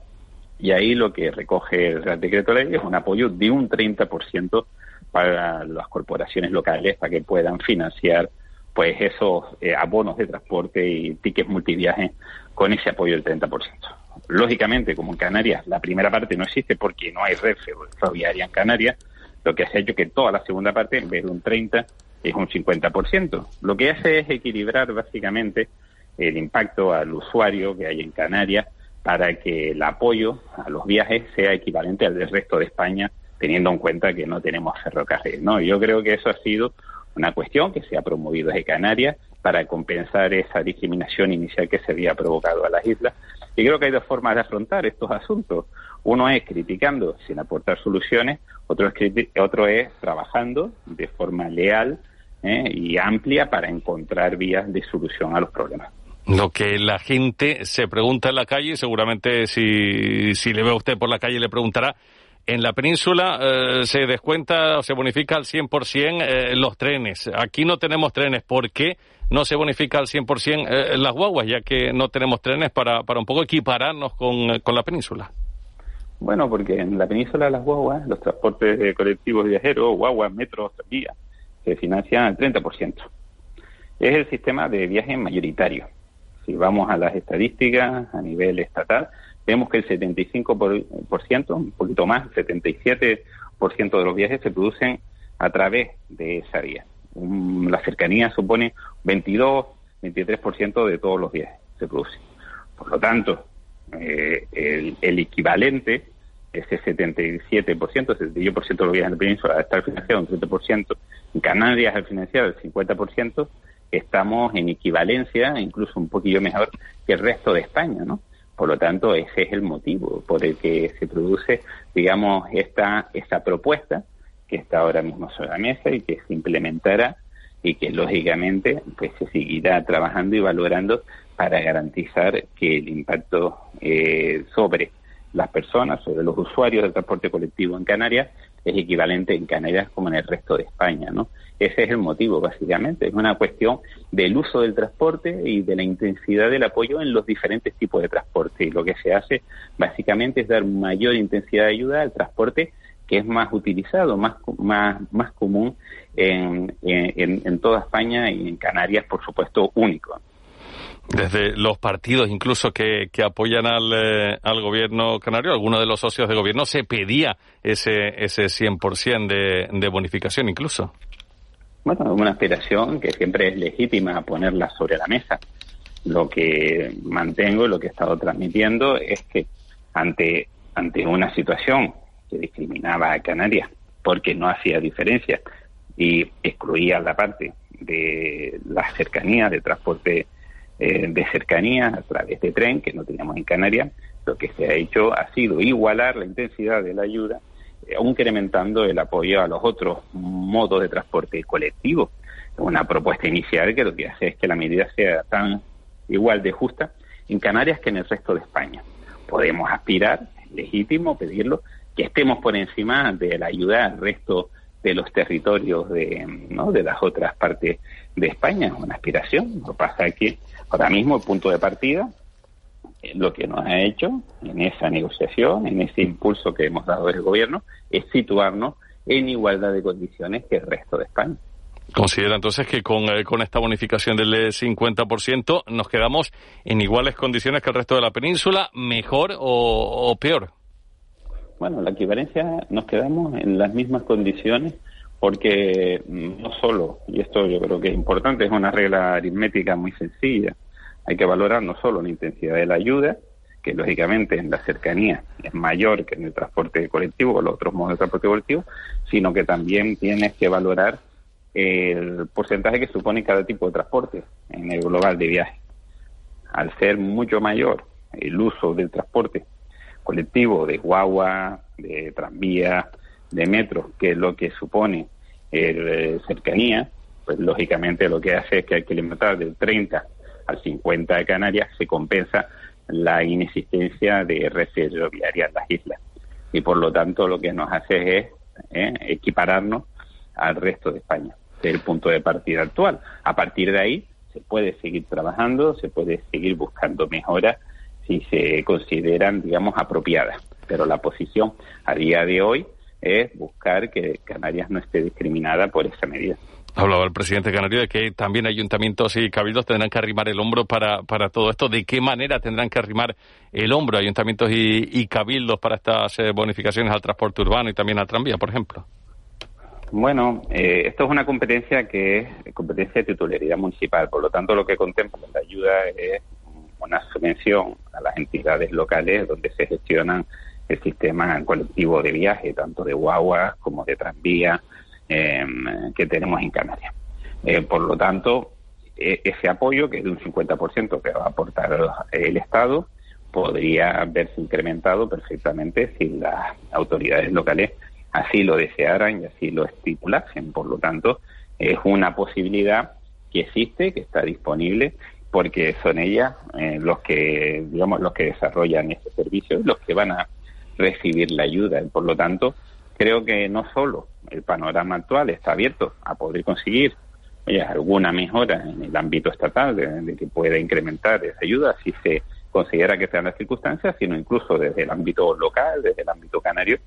Y ahí lo que recoge el Real Decreto Ley es un apoyo de un 30% para las corporaciones locales para que puedan financiar pues esos eh, abonos de transporte y tickets multiviaje con ese apoyo del 30%. Lógicamente, como en Canarias la primera parte no existe porque no hay red ferroviaria en Canarias, lo que ha hecho que toda la segunda parte, en vez de un 30, es un 50%. Lo que hace es equilibrar básicamente el impacto al usuario que hay en Canarias para que el apoyo a los viajes sea equivalente al del resto de España, teniendo en cuenta que no tenemos ferrocarril. ¿no? Yo creo que eso ha sido una cuestión que se ha promovido desde Canarias para compensar esa discriminación inicial que se había provocado a las islas. Y creo que hay dos formas de afrontar estos asuntos. Uno es criticando sin aportar soluciones, otro es, otro es trabajando de forma leal ¿eh? y amplia para encontrar vías de solución a los problemas. Lo que la gente se pregunta en la calle, seguramente si, si le ve a usted por la calle le preguntará, en la península eh, se descuenta o se bonifica al 100% eh, los trenes. Aquí no tenemos trenes. ¿Por qué no se bonifica al 100% eh, las guaguas, ya que no tenemos trenes para, para un poco equipararnos con, con la península? Bueno, porque en la península las guaguas, los transportes colectivos viajeros, guaguas, metros, vías, se financian al 30%. Es el sistema de viaje mayoritario. Si vamos a las estadísticas a nivel estatal, vemos que el 75%, un poquito más, el 77% de los viajes se producen a través de esa vía. la cercanía supone 22, 23% de todos los viajes se producen. Por lo tanto, eh, el, el, equivalente, ese 77%, 71% de los viajes en la península, estar financiado un 30%, en Canarias al financiado el 50%, estamos en equivalencia, incluso un poquillo mejor que el resto de España, ¿no? Por lo tanto, ese es el motivo por el que se produce, digamos, esta, esta propuesta que está ahora mismo sobre la mesa y que se implementará y que lógicamente pues se seguirá trabajando y valorando para garantizar que el impacto eh, sobre las personas, sobre los usuarios del transporte colectivo en Canarias, es equivalente en Canarias como en el resto de España, ¿no? Ese es el motivo, básicamente. Es una cuestión del uso del transporte y de la intensidad del apoyo en los diferentes tipos de transporte. Y lo que se hace, básicamente, es dar mayor intensidad de ayuda al transporte que es más utilizado, más, más, más común en, en, en toda España y en Canarias, por supuesto, único desde los partidos incluso que, que apoyan al, eh, al gobierno canario, algunos de los socios de gobierno, se pedía ese, ese 100% de, de bonificación incluso. Bueno, una aspiración que siempre es legítima ponerla sobre la mesa. Lo que mantengo, lo que he estado transmitiendo es que ante, ante una situación que discriminaba a Canarias porque no hacía diferencia y excluía la parte de la cercanía de transporte eh, de cercanía a través de tren que no teníamos en Canarias, lo que se ha hecho ha sido igualar la intensidad de la ayuda incrementando el apoyo a los otros modos de transporte colectivo. Una propuesta inicial que lo que hace es que la medida sea tan igual de justa en Canarias que en el resto de España. Podemos aspirar, es legítimo pedirlo, que estemos por encima de la ayuda al resto de los territorios de, ¿no? de las otras partes de España. Es una aspiración. Lo que pasa es que ahora mismo el punto de partida, eh, lo que nos ha hecho en esa negociación, en ese impulso que hemos dado el gobierno, es situarnos en igualdad de condiciones que el resto de España. Considera entonces que con, eh, con esta bonificación del 50% nos quedamos en iguales condiciones que el resto de la península, mejor o, o peor. Bueno, la equivalencia nos quedamos en las mismas condiciones porque no solo, y esto yo creo que es importante, es una regla aritmética muy sencilla, hay que valorar no solo la intensidad de la ayuda, que lógicamente en la cercanía es mayor que en el transporte colectivo o los otros modos de transporte colectivo, sino que también tienes que valorar el porcentaje que supone cada tipo de transporte en el global de viaje. Al ser mucho mayor el uso del transporte colectivo, de guagua, de tranvía, de metro, que es lo que supone eh, cercanía, pues lógicamente lo que hace es que al kilómetro del 30 al 50 de Canarias se compensa la inexistencia de red ferroviaria en las islas. Y por lo tanto lo que nos hace es eh, equipararnos al resto de España, del punto de partida actual. A partir de ahí se puede seguir trabajando, se puede seguir buscando mejoras si se consideran, digamos, apropiadas. Pero la posición a día de hoy es buscar que Canarias no esté discriminada por esa medida. Hablaba el presidente canario de que también ayuntamientos y cabildos tendrán que arrimar el hombro para, para todo esto. ¿De qué manera tendrán que arrimar el hombro ayuntamientos y, cabildos para estas eh, bonificaciones al transporte urbano y también al tranvía, por ejemplo? Bueno, eh, esto es una competencia que es competencia de titularidad municipal. Por lo tanto, lo que contempla la ayuda es una subvención a las entidades locales donde se gestionan el sistema colectivo de viaje, tanto de guaguas como de tranvía em, que tenemos en Canarias. Eh, por lo tanto, e, ese apoyo, que es de un 50% que va a aportar el Estado, podría verse incrementado perfectamente si las autoridades locales así lo desearan y así lo estipulasen. Por lo tanto, es una posibilidad que existe, que está disponible porque son ellas eh, los que digamos los que desarrollan ese servicio los que van a recibir la ayuda. Y por lo tanto creo que no solo el panorama actual está abierto a poder conseguir oye, alguna mejora en el ámbito estatal de, que pueda incrementar esa ayuda si se considera que sean las circunstancias sino incluso desde el ámbito local desde el ámbito canario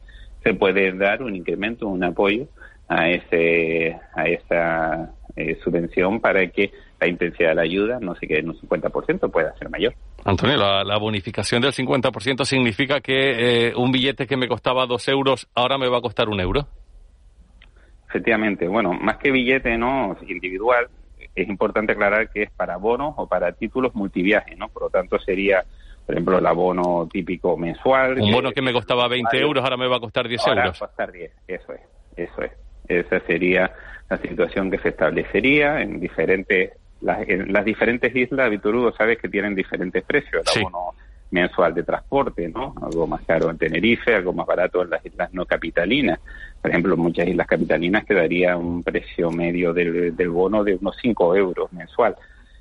se puede dar un incremento un apoyo a ese a esa eh, subvención para que la intensidad de la ayuda no se quede en un 50%, pueda ser mayor. Antonio, la, bonificación del 50% significa que eh, un billete que me costaba dos euros ahora me va a costar un euro. Efectivamente, bueno, más que billete no individual, es importante aclarar que es para bonos o para títulos multiviaje, ¿no? Por lo tanto sería, por ejemplo, el abono típico mensual. Un bono que me costaba 20 euros ahora me va a costar 10 ahora euros. Va a costar 10, eso es, eso es. Esa sería la situación que se establecería en diferentes las, en las diferentes islas, Víctor Hugo, sabes que tienen diferentes precios. El abono mensual de transporte, ¿no? Algo más caro en Tenerife, algo más barato en las islas no capitalinas. Por ejemplo, en muchas islas capitalinas quedaría un precio medio del, del bono de unos 5 euros mensual.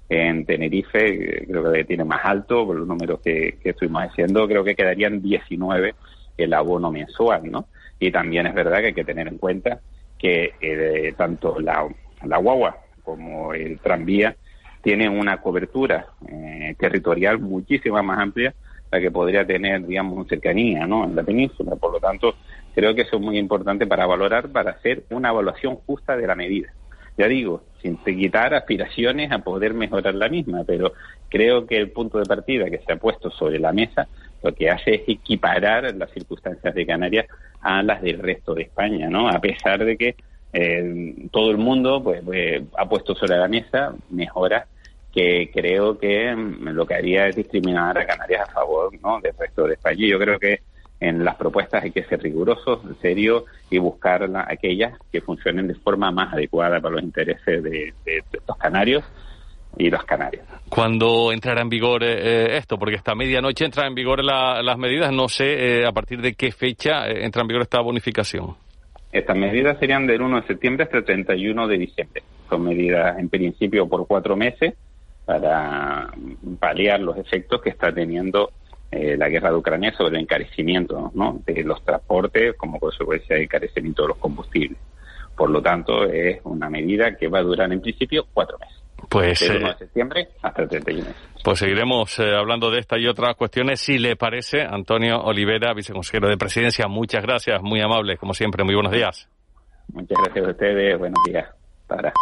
En Tenerife creo que tiene más alto, por los números que, que estuvimos haciendo, creo que quedarían 19 el abono mensual, ¿no? Y también es verdad que hay que tener en cuenta que eh, tanto la, la guagua como el tranvía tienen una cobertura eh, territorial muchísimo más amplia la que podría tener, digamos, cercanía ¿no? en la península. Por lo tanto, creo que eso es muy importante para valorar, para hacer una evaluación justa de la medida. Ya digo, sin quitar aspiraciones a poder mejorar la misma, pero creo que el punto de partida que se ha puesto sobre la mesa lo que hace es equiparar las circunstancias de Canarias a las del resto de España, ¿no? A pesar de que eh, todo el mundo pues, pues, ha puesto sobre la mesa mejoras que creo que mm, lo que haría es discriminar a Canarias a favor ¿no? del resto de España. Yo creo que en las propuestas hay que ser rigurosos, serios y buscar aquellas que funcionen de forma más adecuada para los intereses de, de, de canarios y los canarios. ¿Cuándo entrará en vigor eh, esto? Porque esta medianoche entra en vigor las medidas. No sé a partir de qué fecha entra en vigor esta bonificación. Estas medidas serían del 1 de septiembre hasta el 31 de diciembre. Son medidas en principio por cuatro meses para paliar los efectos que está teniendo eh, la guerra de Ucrania sobre el encarecimiento de los transportes como consecuencia del encarecimiento de los combustibles. Por lo tanto, es una medida que va a durar en principio cuatro meses. Pues, Del 1 de eh, septiembre hasta el 31. Pues seguiremos eh, hablando de esta y otras cuestiones, si le parece. Antonio Olivera, viceconsejero de Presidencia, muchas gracias, muy amable, como siempre, muy buenos días. Muchas gracias a ustedes, buenos días. Para.